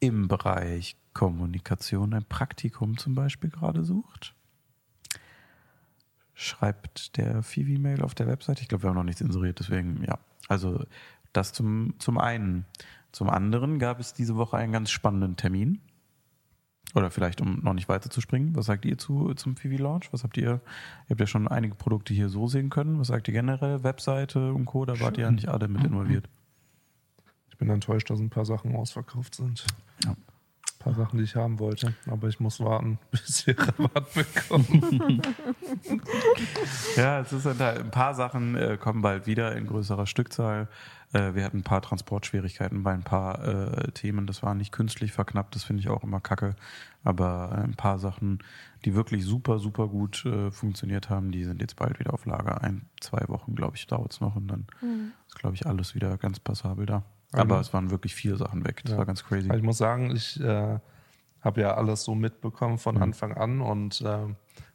im Bereich Kommunikation ein Praktikum zum Beispiel gerade sucht, schreibt der Fivi-Mail auf der Webseite. Ich glaube, wir haben noch nichts inseriert, deswegen ja. Also das zum, zum einen. Zum anderen gab es diese Woche einen ganz spannenden Termin. Oder vielleicht, um noch nicht weiter zu springen, was sagt ihr zu, zum Fivi Launch? Was habt ihr? Ihr habt ja schon einige Produkte hier so sehen können. Was sagt ihr generell? Webseite und Co., da wart ihr ja nicht alle mit involviert. Ich bin enttäuscht, dass ein paar Sachen ausverkauft sind. Ja. Ein paar Sachen, die ich haben wollte. Aber ich muss warten, bis wir Rabatt bekommen. Ja, es ist halt, ein paar Sachen äh, kommen bald wieder in größerer Stückzahl. Äh, wir hatten ein paar Transportschwierigkeiten bei ein paar äh, Themen. Das war nicht künstlich verknappt, das finde ich auch immer kacke. Aber äh, ein paar Sachen, die wirklich super, super gut äh, funktioniert haben, die sind jetzt bald wieder auf Lager. Ein, zwei Wochen, glaube ich, dauert es noch und dann ist, glaube ich, alles wieder ganz passabel da. Aber Mhm. es waren wirklich viele Sachen weg. Das Ja. war ganz crazy. Also ich muss sagen, ich äh, habe ja alles so mitbekommen von Mhm. Anfang an und äh,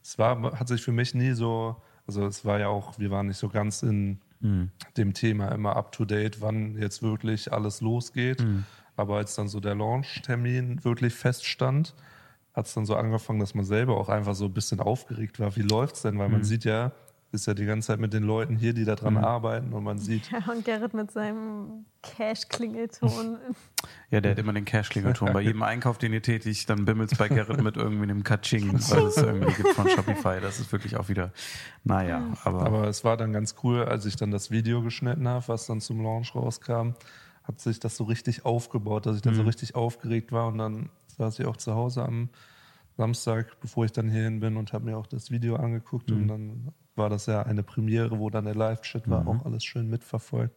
es war, hat sich für mich nie so, also es war ja auch, wir waren nicht so ganz in Mhm. dem Thema immer up to date, wann jetzt wirklich alles losgeht. Mhm. Aber als dann so der Launch-Termin wirklich feststand, hat es dann so angefangen, dass man selber auch einfach so ein bisschen aufgeregt war. Wie läuft's denn? Weil Mhm. man sieht ja, ist ja die ganze Zeit mit den Leuten hier, die da dran arbeiten und man sieht, Ja, und Gerrit mit seinem Cash-Klingelton. Ja, der hat immer den Cash-Klingelton. Bei jedem Einkauf, den ihr tätigt, dann bimmelt es bei Gerrit mit irgendwie einem Katsching, weil es irgendwie gibt von Shopify. Das ist wirklich auch wieder, naja, aber, Aber es war dann ganz cool, als ich dann das Video geschnitten habe, was dann zum Launch rauskam, hat sich das so richtig aufgebaut, dass ich dann so richtig aufgeregt war und dann saß ich auch zu Hause am Samstag, bevor ich dann hierhin bin und habe mir auch das Video angeguckt und dann war das ja eine Premiere, wo dann der Live-Chat war, auch alles schön mitverfolgt.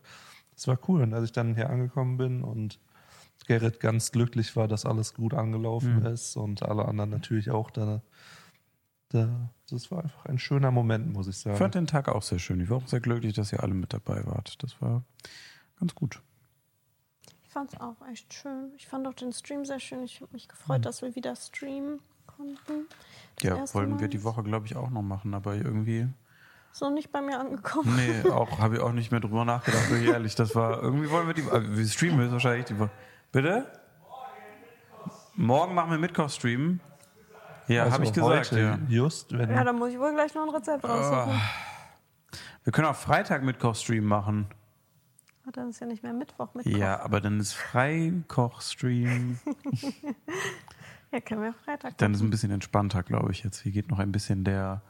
Das war cool und als ich dann hier angekommen bin und Gerrit ganz glücklich war, dass alles gut angelaufen ist und alle anderen natürlich auch da, da. Das war einfach ein schöner Moment, muss ich ich sagen. fand den Tag auch sehr schön. Ich war auch sehr glücklich, dass ihr alle mit dabei wart. Das war ganz gut. Ich fand es auch echt schön. Ich fand auch den Stream sehr schön. Ich habe mich gefreut, dass wir wieder streamen konnten. Das Ja, wollten wir die Woche, glaube ich, auch noch machen, aber irgendwie, So nicht bei mir angekommen. nee, auch habe ich auch nicht mehr drüber nachgedacht, bin ich ehrlich. Das war, irgendwie wollen wir die, äh, wir streamen höchstwahrscheinlich die Woche. Bitte? Morgen machen wir Mittwoch-Stream. Ja, Also habe ich gesagt, heute, ja. Just, wenn Ja, da muss ich wohl gleich noch ein Rezept raussuchen. Wir können auch Freitag Mittwoch-Stream machen. Ah, dann ist ja nicht mehr Mittwoch, Mittwoch. Ja, aber dann ist Freikoch-Stream. Ja, können wir Freitag Dann ist ein bisschen entspannter, glaube ich, jetzt. Hier geht noch ein bisschen der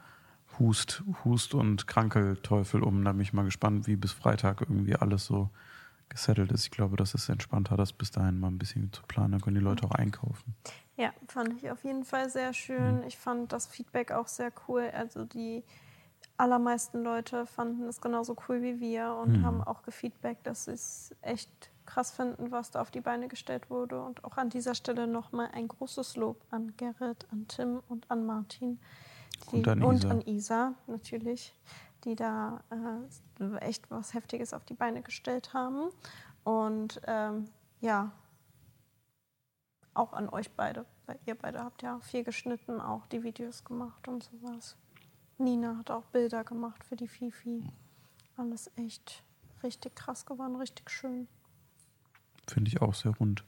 Hust, Hust und Krankelteufel um. Da bin ich mal gespannt, wie bis Freitag irgendwie alles so gesettelt ist. Ich glaube, das ist entspannter, das bis dahin mal ein bisschen zu planen. Dann können die Leute auch einkaufen. Ja, fand ich auf jeden Fall sehr schön. Ich fand das Feedback auch sehr cool. Also die allermeisten Leute fanden es genauso cool wie wir und haben auch gefeedbackt, dass sie es echt krass finden, was da auf die Beine gestellt wurde. Und auch an dieser Stelle nochmal ein großes Lob an Gerrit, an Tim und an Martin. Die, Und an und Isa. an Isa, natürlich, die da äh, echt was Heftiges auf die Beine gestellt haben. Und ähm, ja, auch an euch beide, weil ihr beide habt ja viel geschnitten, auch die Videos gemacht und sowas. Nina hat auch Bilder gemacht für die Fifi. Alles echt richtig krass geworden, richtig schön. Finde ich auch sehr rund.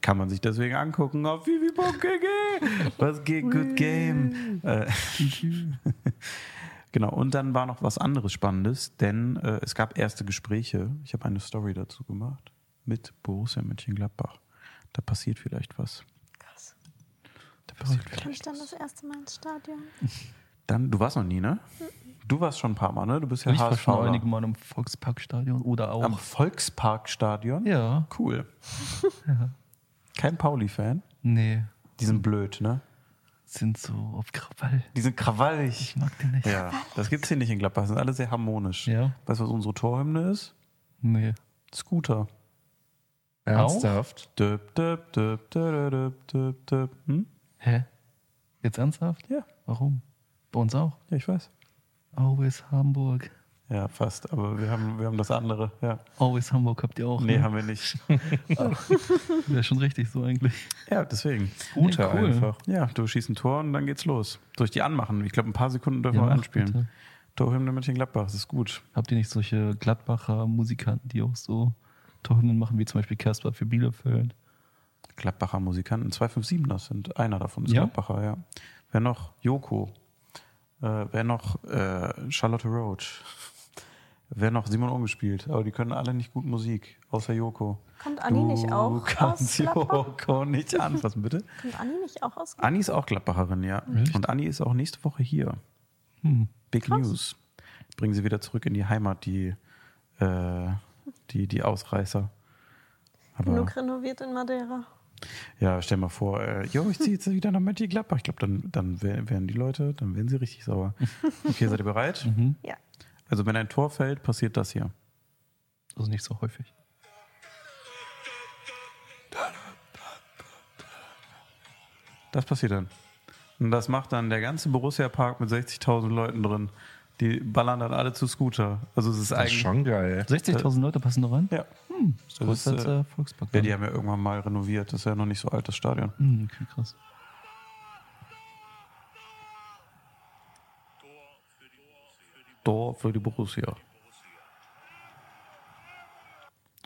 Kann man sich deswegen angucken auf vivi.gg. Was geht? Good Game. Äh, genau, und dann war noch was anderes Spannendes, denn äh, es gab erste Gespräche. Ich habe eine Story dazu gemacht mit Borussia Mönchengladbach. Da passiert vielleicht was. Krass. Kann ich dann das erste Mal ins Stadion? Dann, du warst noch nie, ne? Du warst schon ein paar Mal, ne? Du bist ja Ich war schon HSV. einige Mal im Volksparkstadion oder auch. Am Volksparkstadion? ja, Cool. Kein Pauli-Fan? nee, Die sind blöd, ne? sind so auf Krawall. Die sind krawallig. Ich mag den nicht. Ja, das gibt's hier nicht in Gladbach. Sind alle sehr harmonisch. Ja. Weißt du, was unsere Torhymne ist? Nee. Scooter. Ernsthaft? Düp, düp, düp, düp, düp, düp, düp. Hm? Hä? Jetzt ernsthaft? Ja. Warum? Bei uns auch. Ja, ich weiß. Always Hamburg. Ja, fast. Aber wir haben, wir haben das andere. Ja. Always Hamburg habt ihr auch. Nee, ne? haben wir nicht. Wäre schon richtig so eigentlich. Ja, deswegen. Gute cool. einfach. Ja, du schießt ein Tor und dann geht's los. Durch die anmachen. Ich glaube, ein paar Sekunden dürfen Ja, wir anspielen. bitte. Torhymne Mönchengladbach, das ist gut. Habt ihr nicht solche Gladbacher Musikanten, die auch so Torhymnen machen, wie zum Beispiel Casper für Bielefeld? Gladbacher Musikanten, 257 das sind. Einer davon ist Ja? Gladbacher, ja. Wer noch? Joko. Äh, wer noch? Äh, Charlotte Roach. Wer noch? Simon Ungespielt. Aber die können alle nicht gut Musik, außer Joko. Kommt Anni nicht Du auch aus kannst? Joko nicht anfassen, bitte. Kommt Anni nicht auch aus Gladbach? Anni ist auch Gladbacherin, ja. Und Anni ist auch nächste Woche hier. Hm. Big News. Bringen sie wieder zurück in die Heimat, die, äh, die, die Ausreißer. Aber Genug renoviert in Madeira. Ja, stell mal vor, äh, jo, ich ziehe jetzt wieder nach Mönchengladbach. Ich glaube, dann, dann wären die Leute, dann wären sie richtig sauer. Okay, seid ihr bereit? Ja. Also wenn ein Tor fällt, passiert das hier. Also nicht so häufig. Das passiert dann. Und das macht dann der ganze Borussia-Park mit 60.000 Leuten drin. Die ballern dann alle zu Scooter. Also es ist Das ist eigentlich... schon geil. 60.000 Leute passen da rein? Ja. Hm, das ist Das größer ist, als äh, Volkspark. ja, die haben ja irgendwann mal renoviert. Das ist ja noch nicht so alt, das Stadion. Hm, okay, krass. Tor für die Borussia.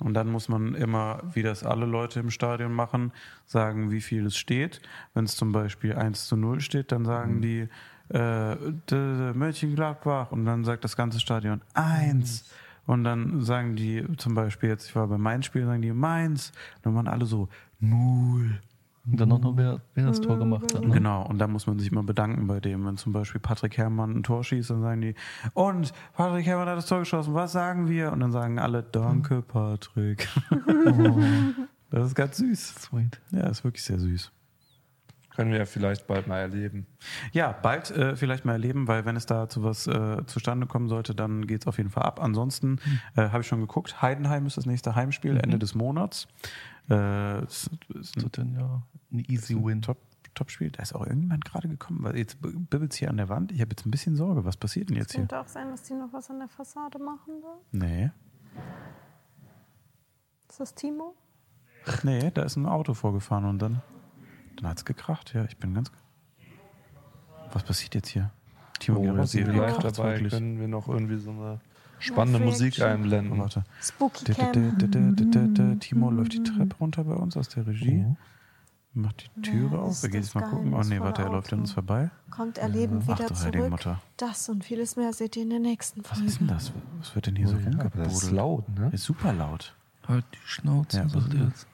Und dann muss man immer, wie das alle Leute im Stadion machen, sagen, wie viel es steht. Wenn es zum Beispiel 1 zu 0 steht, dann sagen die äh, Mönchengladbach und dann sagt das ganze Stadion 1. Und dann sagen die zum Beispiel, jetzt, ich war bei Mainz Spiel, sagen die Mainz. Und dann waren alle so 0. Und dann auch noch, wer, wer das Tor gemacht hat. Ne? Genau, und da muss man sich immer bedanken bei dem. Wenn zum Beispiel Patrick Herrmann ein Tor schießt, dann sagen die, und Patrick Herrmann hat das Tor geschossen, was sagen wir? Und dann sagen alle, danke Patrick. Das ist ganz süß. Sweet. Ja, ist wirklich sehr süß. Können wir ja vielleicht bald mal erleben. Ja, bald äh, vielleicht mal erleben, weil wenn es da zu was äh, zustande kommen sollte, dann geht es auf jeden Fall ab. Ansonsten äh, habe ich schon geguckt, Heidenheim ist das nächste Heimspiel, Ende des Monats. Äh, es, es So denn ja ein easy win. Top, Top-Spiel. Da ist auch irgendjemand gerade gekommen, weil jetzt bibbelt es hier an der Wand. Ich habe jetzt ein bisschen Sorge. Was passiert denn jetzt hier? Könnte auch sein, dass die noch was an der Fassade machen. Da. Nee. Ist das Timo? Nee, da ist ein Auto vorgefahren und dann, dann hat es gekracht. Ja, ich bin ganz. Was passiert jetzt hier? Timo raus. sind Hier wir live dabei, wirklich. können wir noch irgendwie so eine spannende Musik. Oh, einblenden. warte. Spooky d- Timo läuft die Treppe runter bei uns aus der Regie. Oh. Macht die Türe auf. Wir gehen jetzt mal gucken. Oh nee, warte, er läuft an uns vorbei. Kommt er lebend Ach wieder du heilige zurück. Mutter. Das und vieles mehr seht ihr in der nächsten Was ist denn Folge. das? Was wird denn hier so Oh ja, aber das ist laut, ne? Ist super laut. Halt die Schnauze, Ja, was sagt ist er das? jetzt.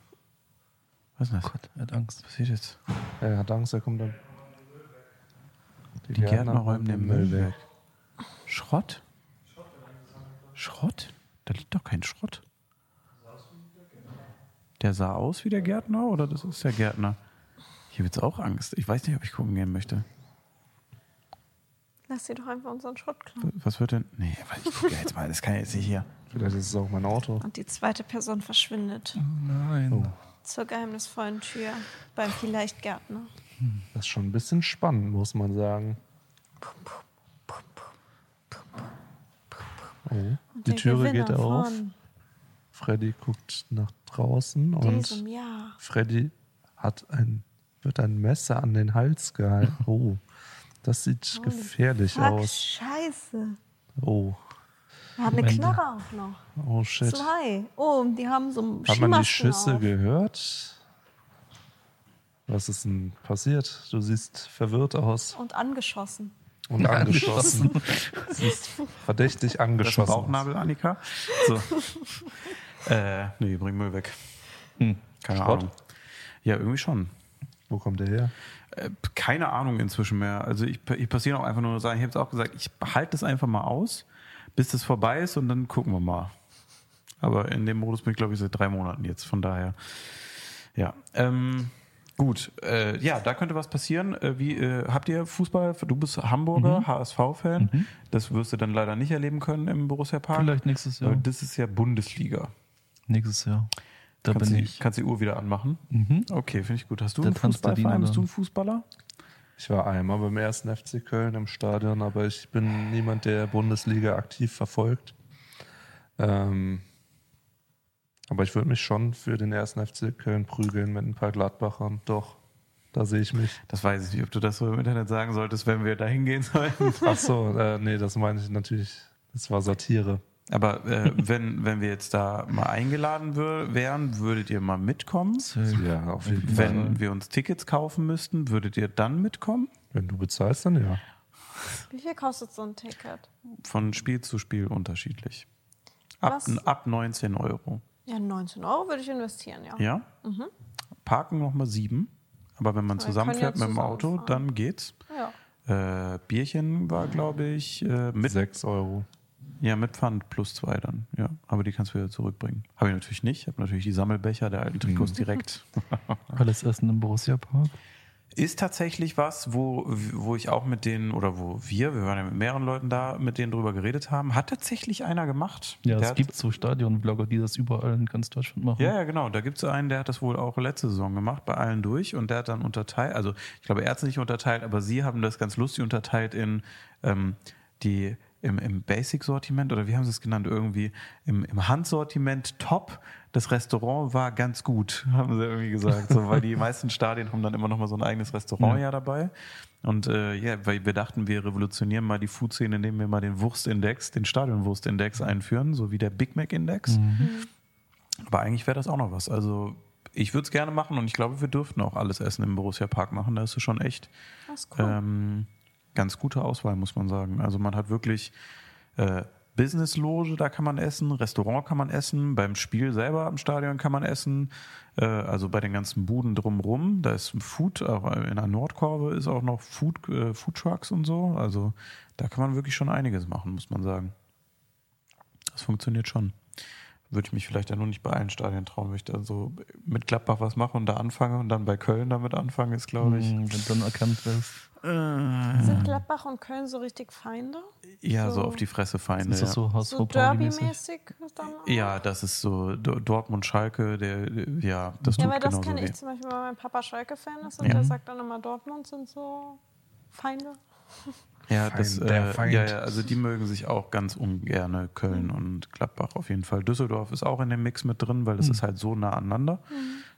Was ist das? Gott, er hat Angst. Was passiert jetzt? Er hat Angst, er kommt dann. Die Gärtner räumen den Müll weg. Schrott? Schrott? Da liegt doch kein Schrott. Der sah aus wie der Gärtner oder das ist der Gärtner? Ich habe jetzt auch Angst. Ich weiß nicht, ob ich gucken gehen möchte. Lass sie doch einfach unseren Schrott klauen. Was wird denn? Nee, aber ich gucke jetzt mal. Das kann jetzt nicht hier. Vielleicht ist es auch mein Auto. Und die zweite Person verschwindet Oh nein. Zur geheimnisvollen Tür beim vielleicht Gärtner. Das ist schon ein bisschen spannend, muss man sagen. Oh. Die Türe Gewinner geht auf. Freddy guckt nach draußen und. Freddy hat ein, wird ein Messer an den Hals gehalten. Oh, das sieht Holy gefährlich Fuck, aus. scheiße. Oh, Er hat eine Ende. Knarre auch noch. oh shit. Zwei. Oh, die haben so Hat man die Schüsse auf. gehört? Was ist denn passiert? Du siehst verwirrt aus Und angeschossen. und angeschossen. siehst verdächtig Das angeschossen. aus. Bauchnabel, Annika. So. äh, nee, bring Müll weg. Hm. Keine Schrott? Ahnung. Ja, irgendwie schon. Wo kommt der her? Äh, keine Ahnung inzwischen mehr. Also ich, ich passiere auch einfach nur sagen, ich habe es auch gesagt, ich behalte es einfach mal aus, bis das vorbei ist und dann gucken wir mal. Aber in dem Modus bin ich, glaube ich, seit drei Monaten jetzt. Von daher, ja. Ähm, gut, äh, ja, da könnte was passieren. Äh, wie äh, habt ihr Fußball? Du bist Hamburger, Mhm. HSV-Fan. Das wirst du dann leider nicht erleben können im Borussia Park. Vielleicht nächstes Jahr. Das ist ja Bundesliga. Nächstes Jahr. Da kannst bin du, ich. Kannst die Uhr wieder anmachen? Mhm. Okay, finde ich gut. Hast du Der einen Fußballverein? Bist du dann. ein Fußballer? Ich war einmal beim ersten FC Köln im Stadion, aber ich bin niemand, der Bundesliga aktiv verfolgt. Ähm, aber ich würde mich schon für den ersten FC Köln prügeln mit ein paar Gladbachern. Doch, da sehe ich mich. Das weiß ich nicht, ob du das so im Internet sagen solltest, wenn wir da hingehen sollten. Ach so, äh, nee, das meine ich natürlich. Das war Satire. Aber äh, wenn, wenn wir jetzt da mal eingeladen wären, würdet ihr mal mitkommen? Ja, auf jeden Fall. Wenn wir uns Tickets kaufen müssten, würdet ihr dann mitkommen? Wenn du bezahlst, dann ja. Wie viel kostet so ein Ticket? Von Spiel zu Spiel unterschiedlich. Ab, Was? ab 19 Euro. Ja, 19 Euro würde ich investieren, ja. Ja? Parken nochmal sieben. Aber wenn man Wir zusammenfährt ja mit dem Auto, dann geht's. Ja. Äh, Bierchen war, glaube ich, äh, mit, 6 Euro. Ja, mit Pfand plus zwei dann. Ja, aber die kannst du wieder zurückbringen. Habe ich natürlich nicht. Ich habe natürlich die Sammelbecher der alten Trikots direkt. Alles Essen im Borussia Park. Ist tatsächlich was, wo, wo ich auch mit denen, oder wo wir, wir waren ja mit mehreren Leuten da, mit denen drüber geredet haben. Hat tatsächlich einer gemacht. Ja, Der es gibt so Stadionblogger, die das überall in ganz Deutschland machen. Ja, ja, genau. Da gibt es einen, der hat das wohl auch letzte Saison gemacht, bei allen durch. Und der hat dann unterteilt, also ich glaube, er hat es nicht unterteilt, aber sie haben das ganz lustig unterteilt in ähm, die im, im Basic-Sortiment oder wie haben sie es genannt? Irgendwie im, im Handsortiment top. Das Restaurant war ganz gut, haben sie irgendwie gesagt. So, weil die meisten Stadien haben dann immer noch mal so ein eigenes Restaurant ja, dabei. Und äh, ja, weil wir dachten, wir revolutionieren mal die Food-Szene, indem wir mal den Wurstindex, den Stadionwurstindex einführen, so wie der Big Mac-Index. Aber eigentlich wäre das auch noch was. Also ich würde es gerne machen und ich glaube, wir dürften auch alles Essen im Borussia Park machen. Da ist es schon echt Das ist cool. ähm, ganz gute Auswahl, muss man sagen. Also man hat wirklich äh, Business-Loge, da kann man essen, Restaurant kann man essen, beim Spiel selber am Stadion kann man essen, äh, also bei den ganzen Buden drumrum, da ist Food, auch in der Nordkurve ist auch noch Food, äh, Food Trucks und so. Also da kann man wirklich schon einiges machen, muss man sagen. Das funktioniert schon. Würde ich mich vielleicht ja nur nicht bei allen Stadien trauen, wenn ich da so mit Gladbach was mache und da anfange und dann bei Köln damit anfange, ist glaube ich. Mhm, Wenn du dann erkannt wirst. Äh, Sind Gladbach und Köln so richtig Feinde? ja, so, so- auf die Fresse Feinde. Ist ja. das so HSV So? Derby-mäßig dann auch? Ja, das ist so Do- Dortmund Schalke, der der- ja, das Ja, weil das kenne ich zum Beispiel, weil mein Papa Schalke-Fan ist und Ja. der sagt dann immer, Dortmund sind so Feinde. Ja, das, äh, Feind. ja, ja, also die mögen sich auch ganz ungerne Köln und Gladbach auf jeden Fall. Düsseldorf ist auch in dem Mix mit drin, weil das ist halt so nah aneinander,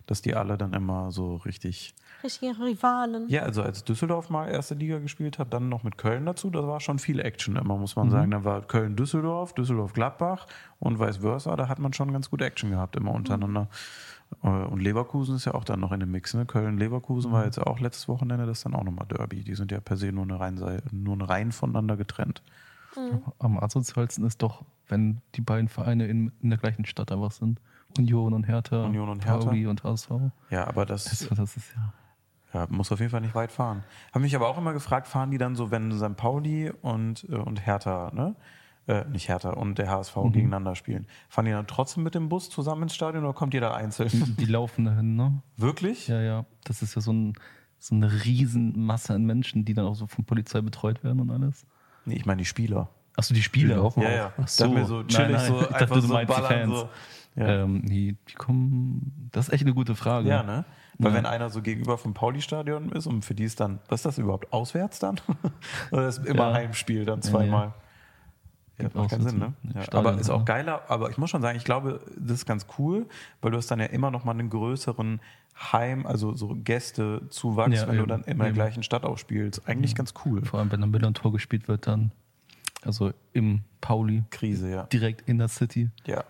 dass die alle dann immer so richtig. Richtige Rivalen. Ja, also als Düsseldorf mal erste Liga gespielt hat, dann noch mit Köln dazu, da war schon viel Action immer, muss man sagen. Da war Köln-Düsseldorf, Düsseldorf-Gladbach und vice versa. Da hat man schon ganz gut Action gehabt immer untereinander. Äh, Und Leverkusen ist ja auch dann noch in dem Mix. Ne? Köln-Leverkusen war jetzt auch letztes Wochenende, das ist dann auch nochmal Derby. Die sind ja per se nur eine nur eine Reihen voneinander getrennt. Am asozialsten ist doch, wenn die beiden Vereine in, in der gleichen Stadt einfach sind. Union und Hertha. Union und Hertha. Pauli und HSV. Ja, aber das, Das, das ist ja. ja, muss auf jeden Fall nicht weit fahren. Habe mich aber auch immer gefragt, fahren die dann so, wenn St. Pauli und, äh, und Hertha, ne? Äh, nicht Hertha und der HSV gegeneinander spielen. Fahren die dann trotzdem mit dem Bus zusammen ins Stadion oder kommt jeder einzeln? Die laufen dahin, ne? Wirklich? Ja, ja. Das ist ja so, ein, so eine Riesenmasse an Menschen, die dann auch so von Polizei betreut werden und alles. Nee, ich meine die Spieler. Achso, die Spieler. Die laufen Ja, auch. ja. Ach so. Dachte mir so chillig, Nein, nein. so dachte, einfach du so meinst die ballern. Fans. So. Ja. Ähm, die, die kommen. Das ist echt eine gute Frage. Ja, ne? Weil Ja. wenn einer so gegenüber vom Pauli-Stadion ist und für die ist dann, was ist das überhaupt, auswärts dann? Oder ist immer Ja. Heimspiel dann Ja, zweimal? Ja, macht keinen Sinn, ne? mit- Ja. Stadion, Aber ist auch ja. geiler, aber ich muss schon sagen, ich glaube, das ist ganz cool, weil du hast dann ja immer noch mal einen größeren Heim, also so Gästezuwachs, Ja, wenn du eben, dann in der gleichen Stadt auch spielst. Eigentlich ganz cool. Vor allem, wenn am Millern-Tor gespielt wird, dann. Also im Pauli. Krise, ja. Direkt in der City. Ja.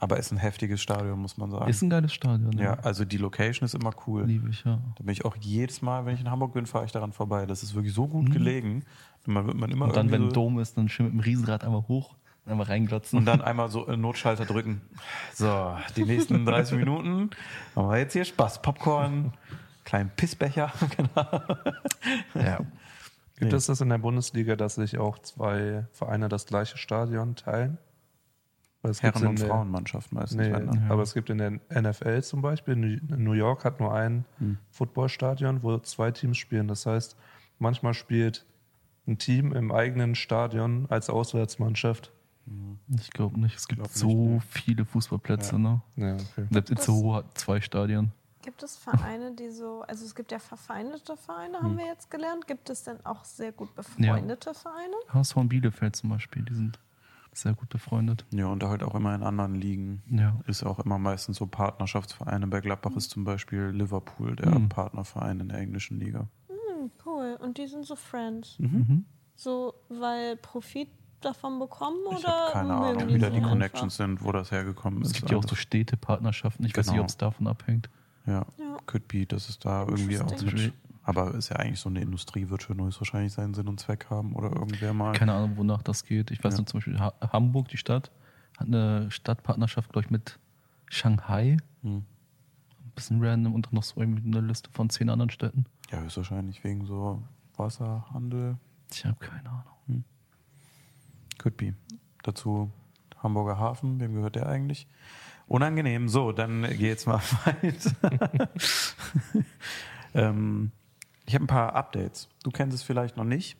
Aber ist ein heftiges Stadion, muss man sagen. Ist ein geiles Stadion. ja, also die Location ist immer cool. Liebe ich, ja. Da bin ich auch jedes Mal, wenn ich in Hamburg bin, fahre ich daran vorbei. Das ist wirklich so gut gelegen. Und man wird man immer. Und dann, wenn so, Dom ist, dann schön mit dem Riesenrad einmal hoch und einmal reinglotzen. und dann einmal so einen Notschalter drücken. So, die nächsten 30 Minuten haben wir jetzt hier Spaß. Popcorn, kleinen Pissbecher. genau. Ja. Gibt Nee. es das in der Bundesliga, dass sich auch zwei Vereine das gleiche Stadion teilen? Weil es gibt's Herren- und der- Frauenmannschaft meistens. Nee, aber es gibt in der NFL zum Beispiel, New- New York hat nur ein Hm. Footballstadion, wo zwei Teams spielen. Das heißt, manchmal spielt ein Team im eigenen Stadion als Auswärtsmannschaft. Ich glaube nicht. Es gibt nicht, so ne. viele Fußballplätze, ne? Ja, okay. Selbst Itzehoe hat zwei Stadien. Gibt es Vereine, die so, also es gibt ja verfeindete Vereine, Hm. haben wir jetzt gelernt. Gibt es denn auch sehr gut befreundete Vereine? HSV und Bielefeld zum Beispiel, die sind sehr gut befreundet. Ja, und halt auch immer in anderen Ligen. Ja. Ist auch immer meistens so Partnerschaftsvereine. Bei Gladbach ist zum Beispiel Liverpool der Mhm. Partnerverein in der englischen Liga. Und die sind so Friends. Mhm. So, weil Profit davon bekommen Ich oder habe keine Ahnung, die wie da die einfach? Connections sind, wo das hergekommen ist. Es gibt ja auch so Also, Städtepartnerschaften. Ich weiß nicht, Genau. ob es davon abhängt. ja, Ja. could be, dass es da irgendwie auch mit. Aber ist ja eigentlich so eine Industrie, wird schon höchstwahrscheinlich seinen Sinn und Zweck haben oder irgendwer mal. Keine Ahnung, wonach das geht. Ich weiß Ja. nur zum Beispiel, ha Hamburg, die Stadt, hat eine Stadtpartnerschaft, glaube ich, mit Shanghai. Hm. Ein bisschen random und noch so irgendwie eine Liste von zehn anderen Städten. Ja, höchstwahrscheinlich wegen so Wasserhandel. Ich habe keine Ahnung. Could be. Dazu Hamburger Hafen, wem gehört der eigentlich? Unangenehm. So, dann geht's mal weiter. ähm, ich habe ein paar Updates. Du kennst es vielleicht noch nicht.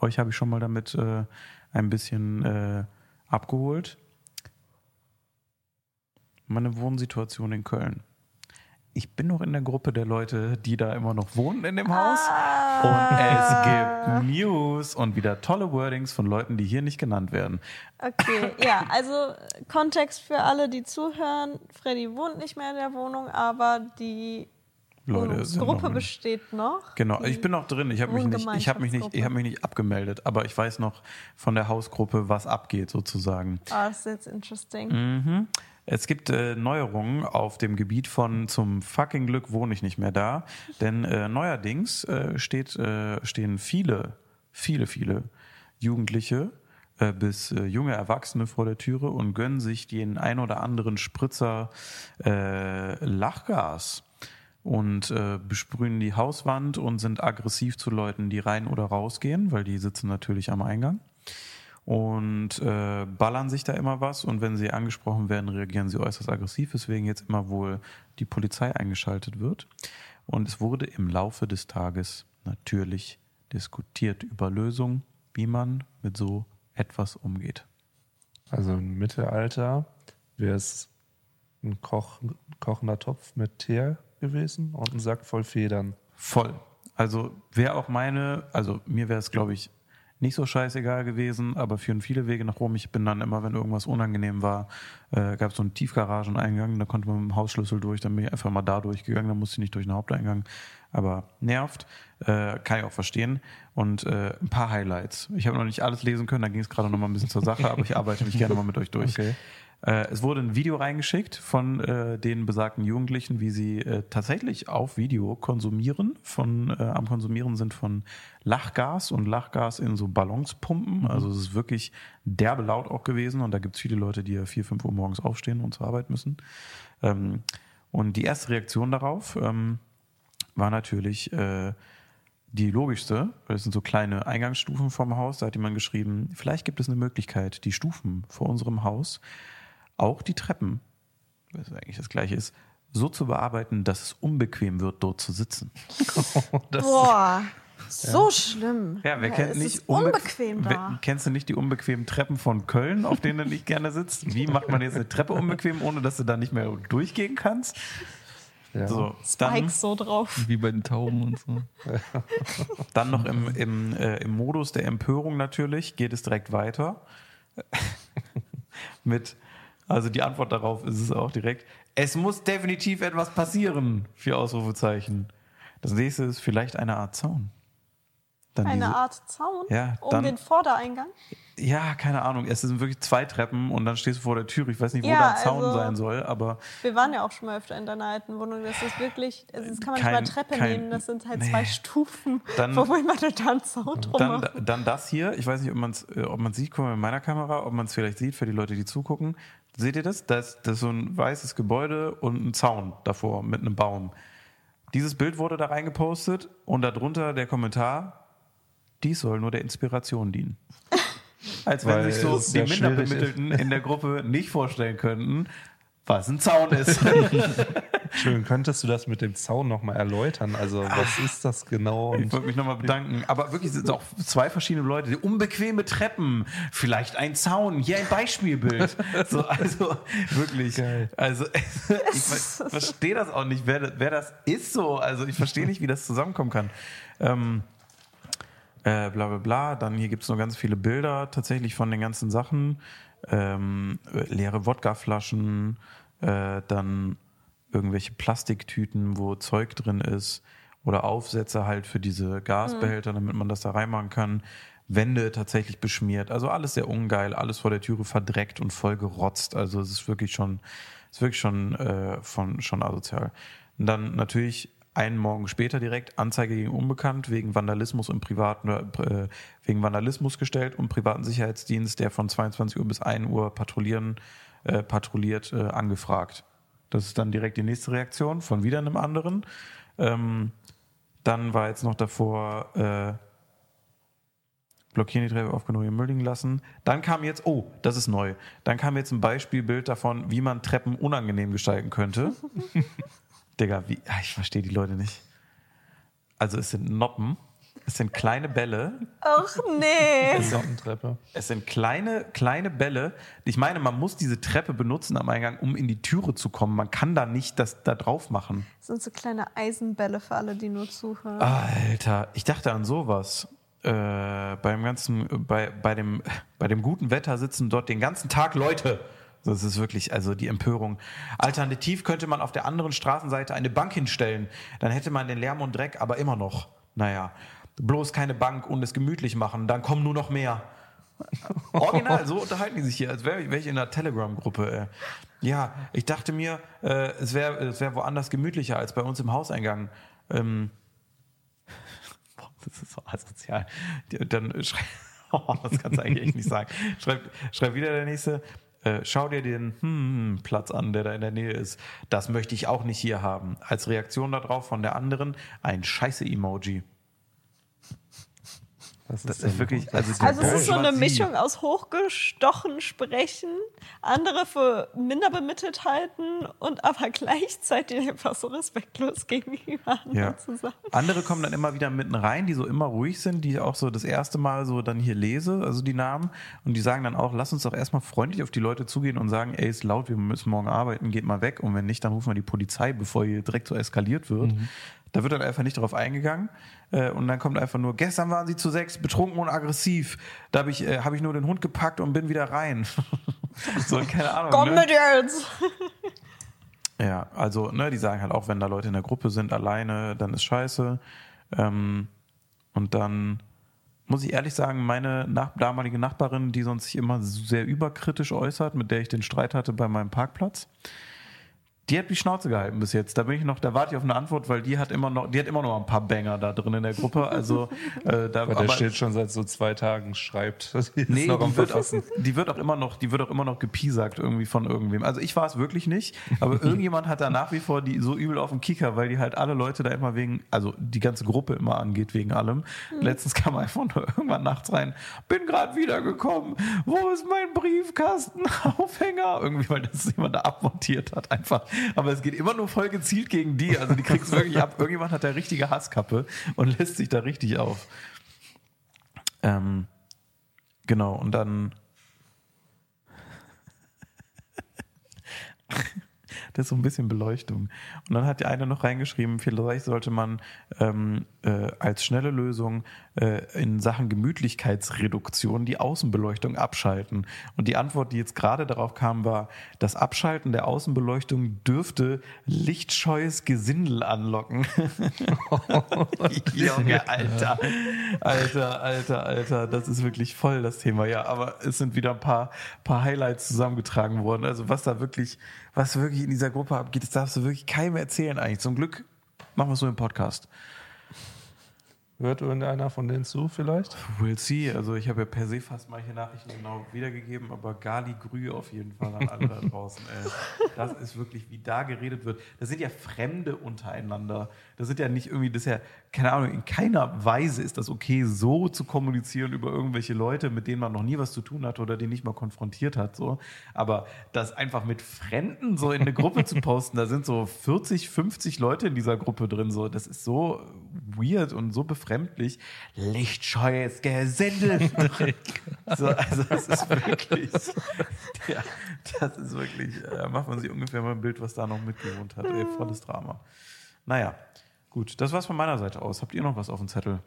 Euch habe ich schon mal damit äh, ein bisschen äh, abgeholt. Meine Wohnsituation in Köln. Ich bin noch in der Gruppe der Leute, die da immer noch wohnen in dem Haus. Und es gibt News und wieder tolle Wordings von Leuten, die hier nicht genannt werden. Okay, ja, also Kontext für alle, die zuhören. Freddy wohnt nicht mehr in der Wohnung, aber die Leute sind noch Gruppe in- besteht noch. Genau, ich bin noch drin. Ich habe mich nicht, ich habe mich nicht, ich habe mich nicht abgemeldet, aber ich weiß noch von der Hausgruppe, was abgeht sozusagen. Ah, das ist jetzt interesting. Mhm. Es gibt äh, Neuerungen auf dem Gebiet von zum fucking Glück wohne ich nicht mehr da, denn äh, neuerdings äh, steht, äh, stehen viele, viele, viele Jugendliche äh, bis äh, junge Erwachsene vor der Türe und gönnen sich den ein oder anderen Spritzer Lachgas und äh, besprühen die Hauswand und sind aggressiv zu Leuten, die rein oder rausgehen, weil die sitzen natürlich am Eingang und äh, ballern sich da immer was und wenn sie angesprochen werden, reagieren sie äußerst aggressiv, weswegen jetzt immer wohl die Polizei eingeschaltet wird. Und es wurde im Laufe des Tages natürlich diskutiert über Lösungen, wie man mit so etwas umgeht. Also im Mittelalter wäre es ein Koch, kochender Topf mit Teer gewesen und ein Sack voll Federn. Voll. Also wäre auch meine, also mir wäre es, glaube ich, nicht so scheißegal gewesen, aber führen viele Wege nach Rom. Ich bin dann immer, wenn irgendwas unangenehm war, äh, gab es so einen Tiefgarageneingang, da konnte man mit dem Hausschlüssel durch, dann bin ich einfach mal da durchgegangen, dann musste ich nicht durch den Haupteingang. Aber nervt, äh, kann ich auch verstehen. Und äh, ein paar Highlights. Ich habe noch nicht alles lesen können, da ging es gerade noch mal ein bisschen zur Sache, aber ich arbeite mich gerne mal mit euch durch. Okay. Äh, es wurde ein Video reingeschickt von äh, den besagten Jugendlichen, wie sie äh, tatsächlich auf Video konsumieren, von äh, am Konsumieren sind von Lachgas und Lachgas in so Ballons pumpen. Also es ist wirklich derbe laut auch gewesen und da gibt es viele Leute, die ja vier, fünf Uhr morgens aufstehen und zur Arbeit müssen. Ähm, und die erste Reaktion darauf ähm, war natürlich äh, die logischste, weil es sind so kleine Eingangsstufen vom Haus. Da hat jemand geschrieben, vielleicht gibt es eine Möglichkeit, die Stufen vor unserem Haus, auch die Treppen, was eigentlich das gleiche ist, so zu bearbeiten, dass es unbequem wird, dort zu sitzen. Das, Boah, so schlimm. Ja, wer kennt es nicht ist unbe- unbequem wer. Kennst du nicht die unbequemen Treppen von Köln, auf denen du nicht gerne sitzt? Wie macht man jetzt eine Treppe unbequem, ohne dass du da nicht mehr durchgehen kannst? ja. So, dann, Spikes so drauf. Wie bei den Tauben und so. dann noch im, im, äh, im Modus der Empörung natürlich geht es direkt weiter. Mit, also die Antwort darauf ist es auch direkt, es muss definitiv etwas passieren, vier Ausrufezeichen. Das nächste ist vielleicht eine Art Zaun. Dann Eine diese- Art Zaun Ja, um dann- den Vordereingang. Ja, keine Ahnung. Es sind wirklich zwei Treppen und dann stehst du vor der Tür. Ich weiß nicht, wo Ja, ein Zaun also- sein soll, aber Wir waren ja auch schon mal öfter in deiner alten Wohnung. Das ist wirklich, also das kann man Kein- nicht mal Treppe kein- nehmen. Das sind halt nee. zwei Stufen, Dann- wo man da einen Zaun drum dann, macht. dann das hier. Ich weiß nicht, ob man es äh, ob man's sieht. Guck mal in meiner Kamera, ob man es vielleicht sieht für die Leute, die zugucken. Seht ihr das? Das, das ist so ein weißes Gebäude und ein Zaun davor mit einem Baum. Dieses Bild wurde da reingepostet und darunter der Kommentar, dies soll nur der Inspiration dienen. Als wenn Weil sich so die. Minderbemittelten in der Gruppe nicht vorstellen könnten, was ein Zaun ist. Schön, könntest du das mit dem Zaun nochmal erläutern? Also, was ist das genau? Ich Und wollte mich nochmal bedanken. Aber wirklich sind es auch zwei verschiedene Leute. Die unbequeme Treppen, vielleicht ein Zaun, hier ein Beispielbild. So, also wirklich. Geil. Also ich ver- verstehe das auch nicht, wer, wer das ist so. Also ich verstehe nicht, wie das zusammenkommen kann. Ähm, äh, bla bla bla. Dann hier gibt es noch ganz viele Bilder tatsächlich von den ganzen Sachen. Ähm, äh, leere Wodkaflaschen, äh, dann irgendwelche Plastiktüten, wo Zeug drin ist oder Aufsätze halt für diese Gasbehälter, damit man das da reinmachen kann. Wände tatsächlich beschmiert. Also alles sehr ungeil, alles vor der Türe verdreckt und voll gerotzt. Also es ist wirklich schon, es ist wirklich schon, äh, von, schon asozial. Und dann natürlich einen Morgen später direkt Anzeige gegen Unbekannt wegen Vandalismus im privaten, äh, wegen Vandalismus gestellt und privaten Sicherheitsdienst, der von 22 Uhr bis 1 Uhr patrouillieren, äh, patrouilliert, äh, angefragt. Das ist dann direkt die nächste Reaktion von wieder einem anderen. Ähm, dann war jetzt noch davor, äh, blockieren die Treppe aufgenommen, hier Müll liegen lassen. Dann kam jetzt, oh, das ist neu. Dann kam jetzt ein Beispielbild davon, wie man Treppen unangenehm gestalten könnte. Digga, wie, ah, ich verstehe die Leute nicht. Also es sind Noppen, es sind kleine Bälle, Ach nee. Sottentreppe. es sind kleine, kleine Bälle. Ich meine, man muss diese Treppe benutzen am Eingang, um in die Türe zu kommen. Man kann da nicht das da drauf machen. Das sind so kleine Eisenbälle für alle, die nur zuhören. Alter, ich dachte an sowas. Äh, beim ganzen, bei, bei, dem, bei dem guten Wetter sitzen dort den ganzen Tag Leute. Das ist wirklich, also die Empörung. Alternativ könnte man auf der anderen Straßenseite eine Bank hinstellen. Dann hätte man den Lärm und Dreck, aber immer noch. Naja, bloß keine Bank und es gemütlich machen, dann kommen nur noch mehr. Original, so unterhalten die sich hier, als wäre ich in einer Telegram-Gruppe. Äh. Ja, ich dachte mir, äh, es wäre es wär woanders gemütlicher als bei uns im Hauseingang. Ähm, Boah, das ist so asozial. Dann schreib, oh, das kannst du eigentlich echt nicht sagen. Schreib, schreib wieder der nächste. Äh, schau dir den hm, Platz an, der da in der Nähe ist. Das möchte ich auch nicht hier haben. Als Reaktion darauf von der anderen ein Scheiße-Emoji. Das Das ist wirklich, also, Also es ist so eine. Mischung aus hochgestochen sprechen, andere für minder bemittelt halten und aber gleichzeitig einfach so respektlos gegenüber anderen Ja. zu sein. Andere kommen dann immer wieder mitten rein, die so immer ruhig sind, die ich auch so das erste Mal so dann hier lese, also die Namen. Und die sagen dann auch, lass uns doch erstmal freundlich auf die Leute zugehen und sagen, ey, ist laut, wir müssen morgen arbeiten, geht mal weg. Und wenn nicht, dann rufen wir die Polizei, bevor hier direkt so eskaliert wird. Da wird dann einfach nicht darauf eingegangen. Äh, Und dann kommt einfach nur, gestern waren sie zu sechs, betrunken und aggressiv. Da habe ich, äh, hab ich nur den Hund gepackt und bin wieder rein. so, keine Ahnung. Komm ne? mit jetzt! Ja, also, ne, die sagen halt auch, wenn da Leute in der Gruppe sind, alleine, dann ist scheiße. Ähm, und dann muss ich ehrlich sagen, meine nach damalige Nachbarin, die sonst sich immer sehr überkritisch äußert, mit der ich den Streit hatte bei meinem Parkplatz, die hat die Schnauze gehalten bis jetzt. Da bin ich noch, da warte ich auf eine Antwort, weil die hat immer noch, die hat immer noch ein paar Banger da drin in der Gruppe. Also äh, da Aber der steht schon seit so zwei Tagen, schreibt. Die ist Nee, die wird, auch, die wird auch immer noch, die wird auch immer noch gepiesackt irgendwie von irgendwem. Also ich war es wirklich nicht, aber irgendjemand hat da nach wie vor die so übel auf dem Kicker, weil die halt alle Leute da immer wegen, also die ganze Gruppe immer angeht wegen allem. Letztens kam einfach nur irgendwann nachts rein, bin gerade wiedergekommen, wo ist mein Briefkastenaufhänger? Irgendwie, weil das jemand da abmontiert hat einfach. Aber es geht immer nur voll gezielt gegen die, also die kriegst wirklich ab. Irgendjemand hat da richtige Hasskappe und lässt sich da richtig auf. Ähm, Genau, und dann. Das ist so ein bisschen Beleuchtung. Und dann hat die eine noch reingeschrieben, vielleicht sollte man ähm, äh, als schnelle Lösung äh, in Sachen Gemütlichkeitsreduktion die Außenbeleuchtung abschalten. Und die Antwort, die jetzt gerade darauf kam, war, das Abschalten der Außenbeleuchtung dürfte lichtscheues Gesindel anlocken. Junge, Alter. Alter, Alter, Alter. Das ist wirklich voll das Thema. Ja, aber es sind wieder ein paar, paar Highlights zusammengetragen worden. Also was da wirklich, was wirklich in dieser Gruppe abgeht, das darfst du wirklich keinem erzählen eigentlich. Zum Glück machen wir es so im Podcast. Hört irgendeiner von denen zu vielleicht? We'll see. Also ich habe ja per se fast manche Nachrichten genau wiedergegeben, aber Gali Grü auf jeden Fall an alle da draußen. Ey. Das ist wirklich, wie da geredet wird. Das sind ja Fremde untereinander. Das sind ja nicht irgendwie, das ist ja, keine Ahnung, in keiner Weise ist das okay, so zu kommunizieren über irgendwelche Leute, mit denen man noch nie was zu tun hat oder die nicht mal konfrontiert hat. So. Aber das einfach mit Fremden so in eine Gruppe zu posten, da sind so 40, 50 Leute in dieser Gruppe drin. So. Das ist so weird und so befremdlich. Lichtscheues Gesindel. so, also das ist wirklich, ja, das ist wirklich, da äh, macht man sich ungefähr mal ein Bild, was da noch mitgewohnt hat. Ey, volles Drama. Naja, gut, das war's von meiner Seite aus. Habt ihr noch was auf dem Zettel?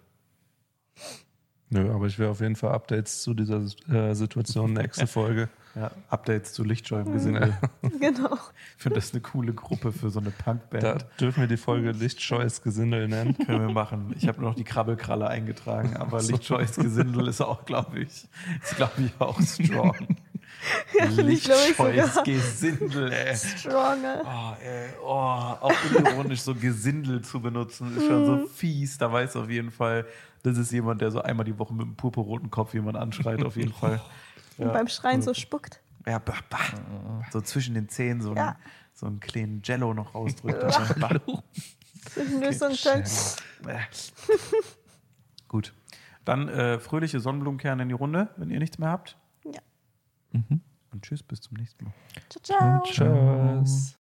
Nö, aber ich will auf jeden Fall Updates zu dieser äh, Situation nächste Folge. Ja, Updates zu Lichtscheu im Gesindel. Genau. Ich finde das eine coole Gruppe für so eine Punkband. Da dürfen wir die Folge Lichtscheues Gesindel nennen. Können wir machen. Ich habe nur noch die Krabbelkralle eingetragen, aber Lichtscheues Gesindel ist auch, glaube ich, ist, glaube ich, auch strong. Ja, Lichtscheues Gesindel, ey. stronger. Oh, ey, oh, auch unironisch so Gesindel zu benutzen, ist schon so fies. Da weiß auf jeden Fall, das ist jemand, der so einmal die Woche mit einem purpurroten Kopf jemand anschreit, auf jeden Fall. Und beim Schreien so spuckt. Ja, bah, bah. so zwischen den Zähnen so, Ja. ein, so einen kleinen Jello noch rausdrückt. Zwischendurch so ein Schön. Bäh. Gut. Dann äh, fröhliche Sonnenblumenkerne in die Runde, wenn ihr nichts mehr habt. Ja. Und tschüss, bis zum nächsten Mal. Ciao, ciao. Tschüss.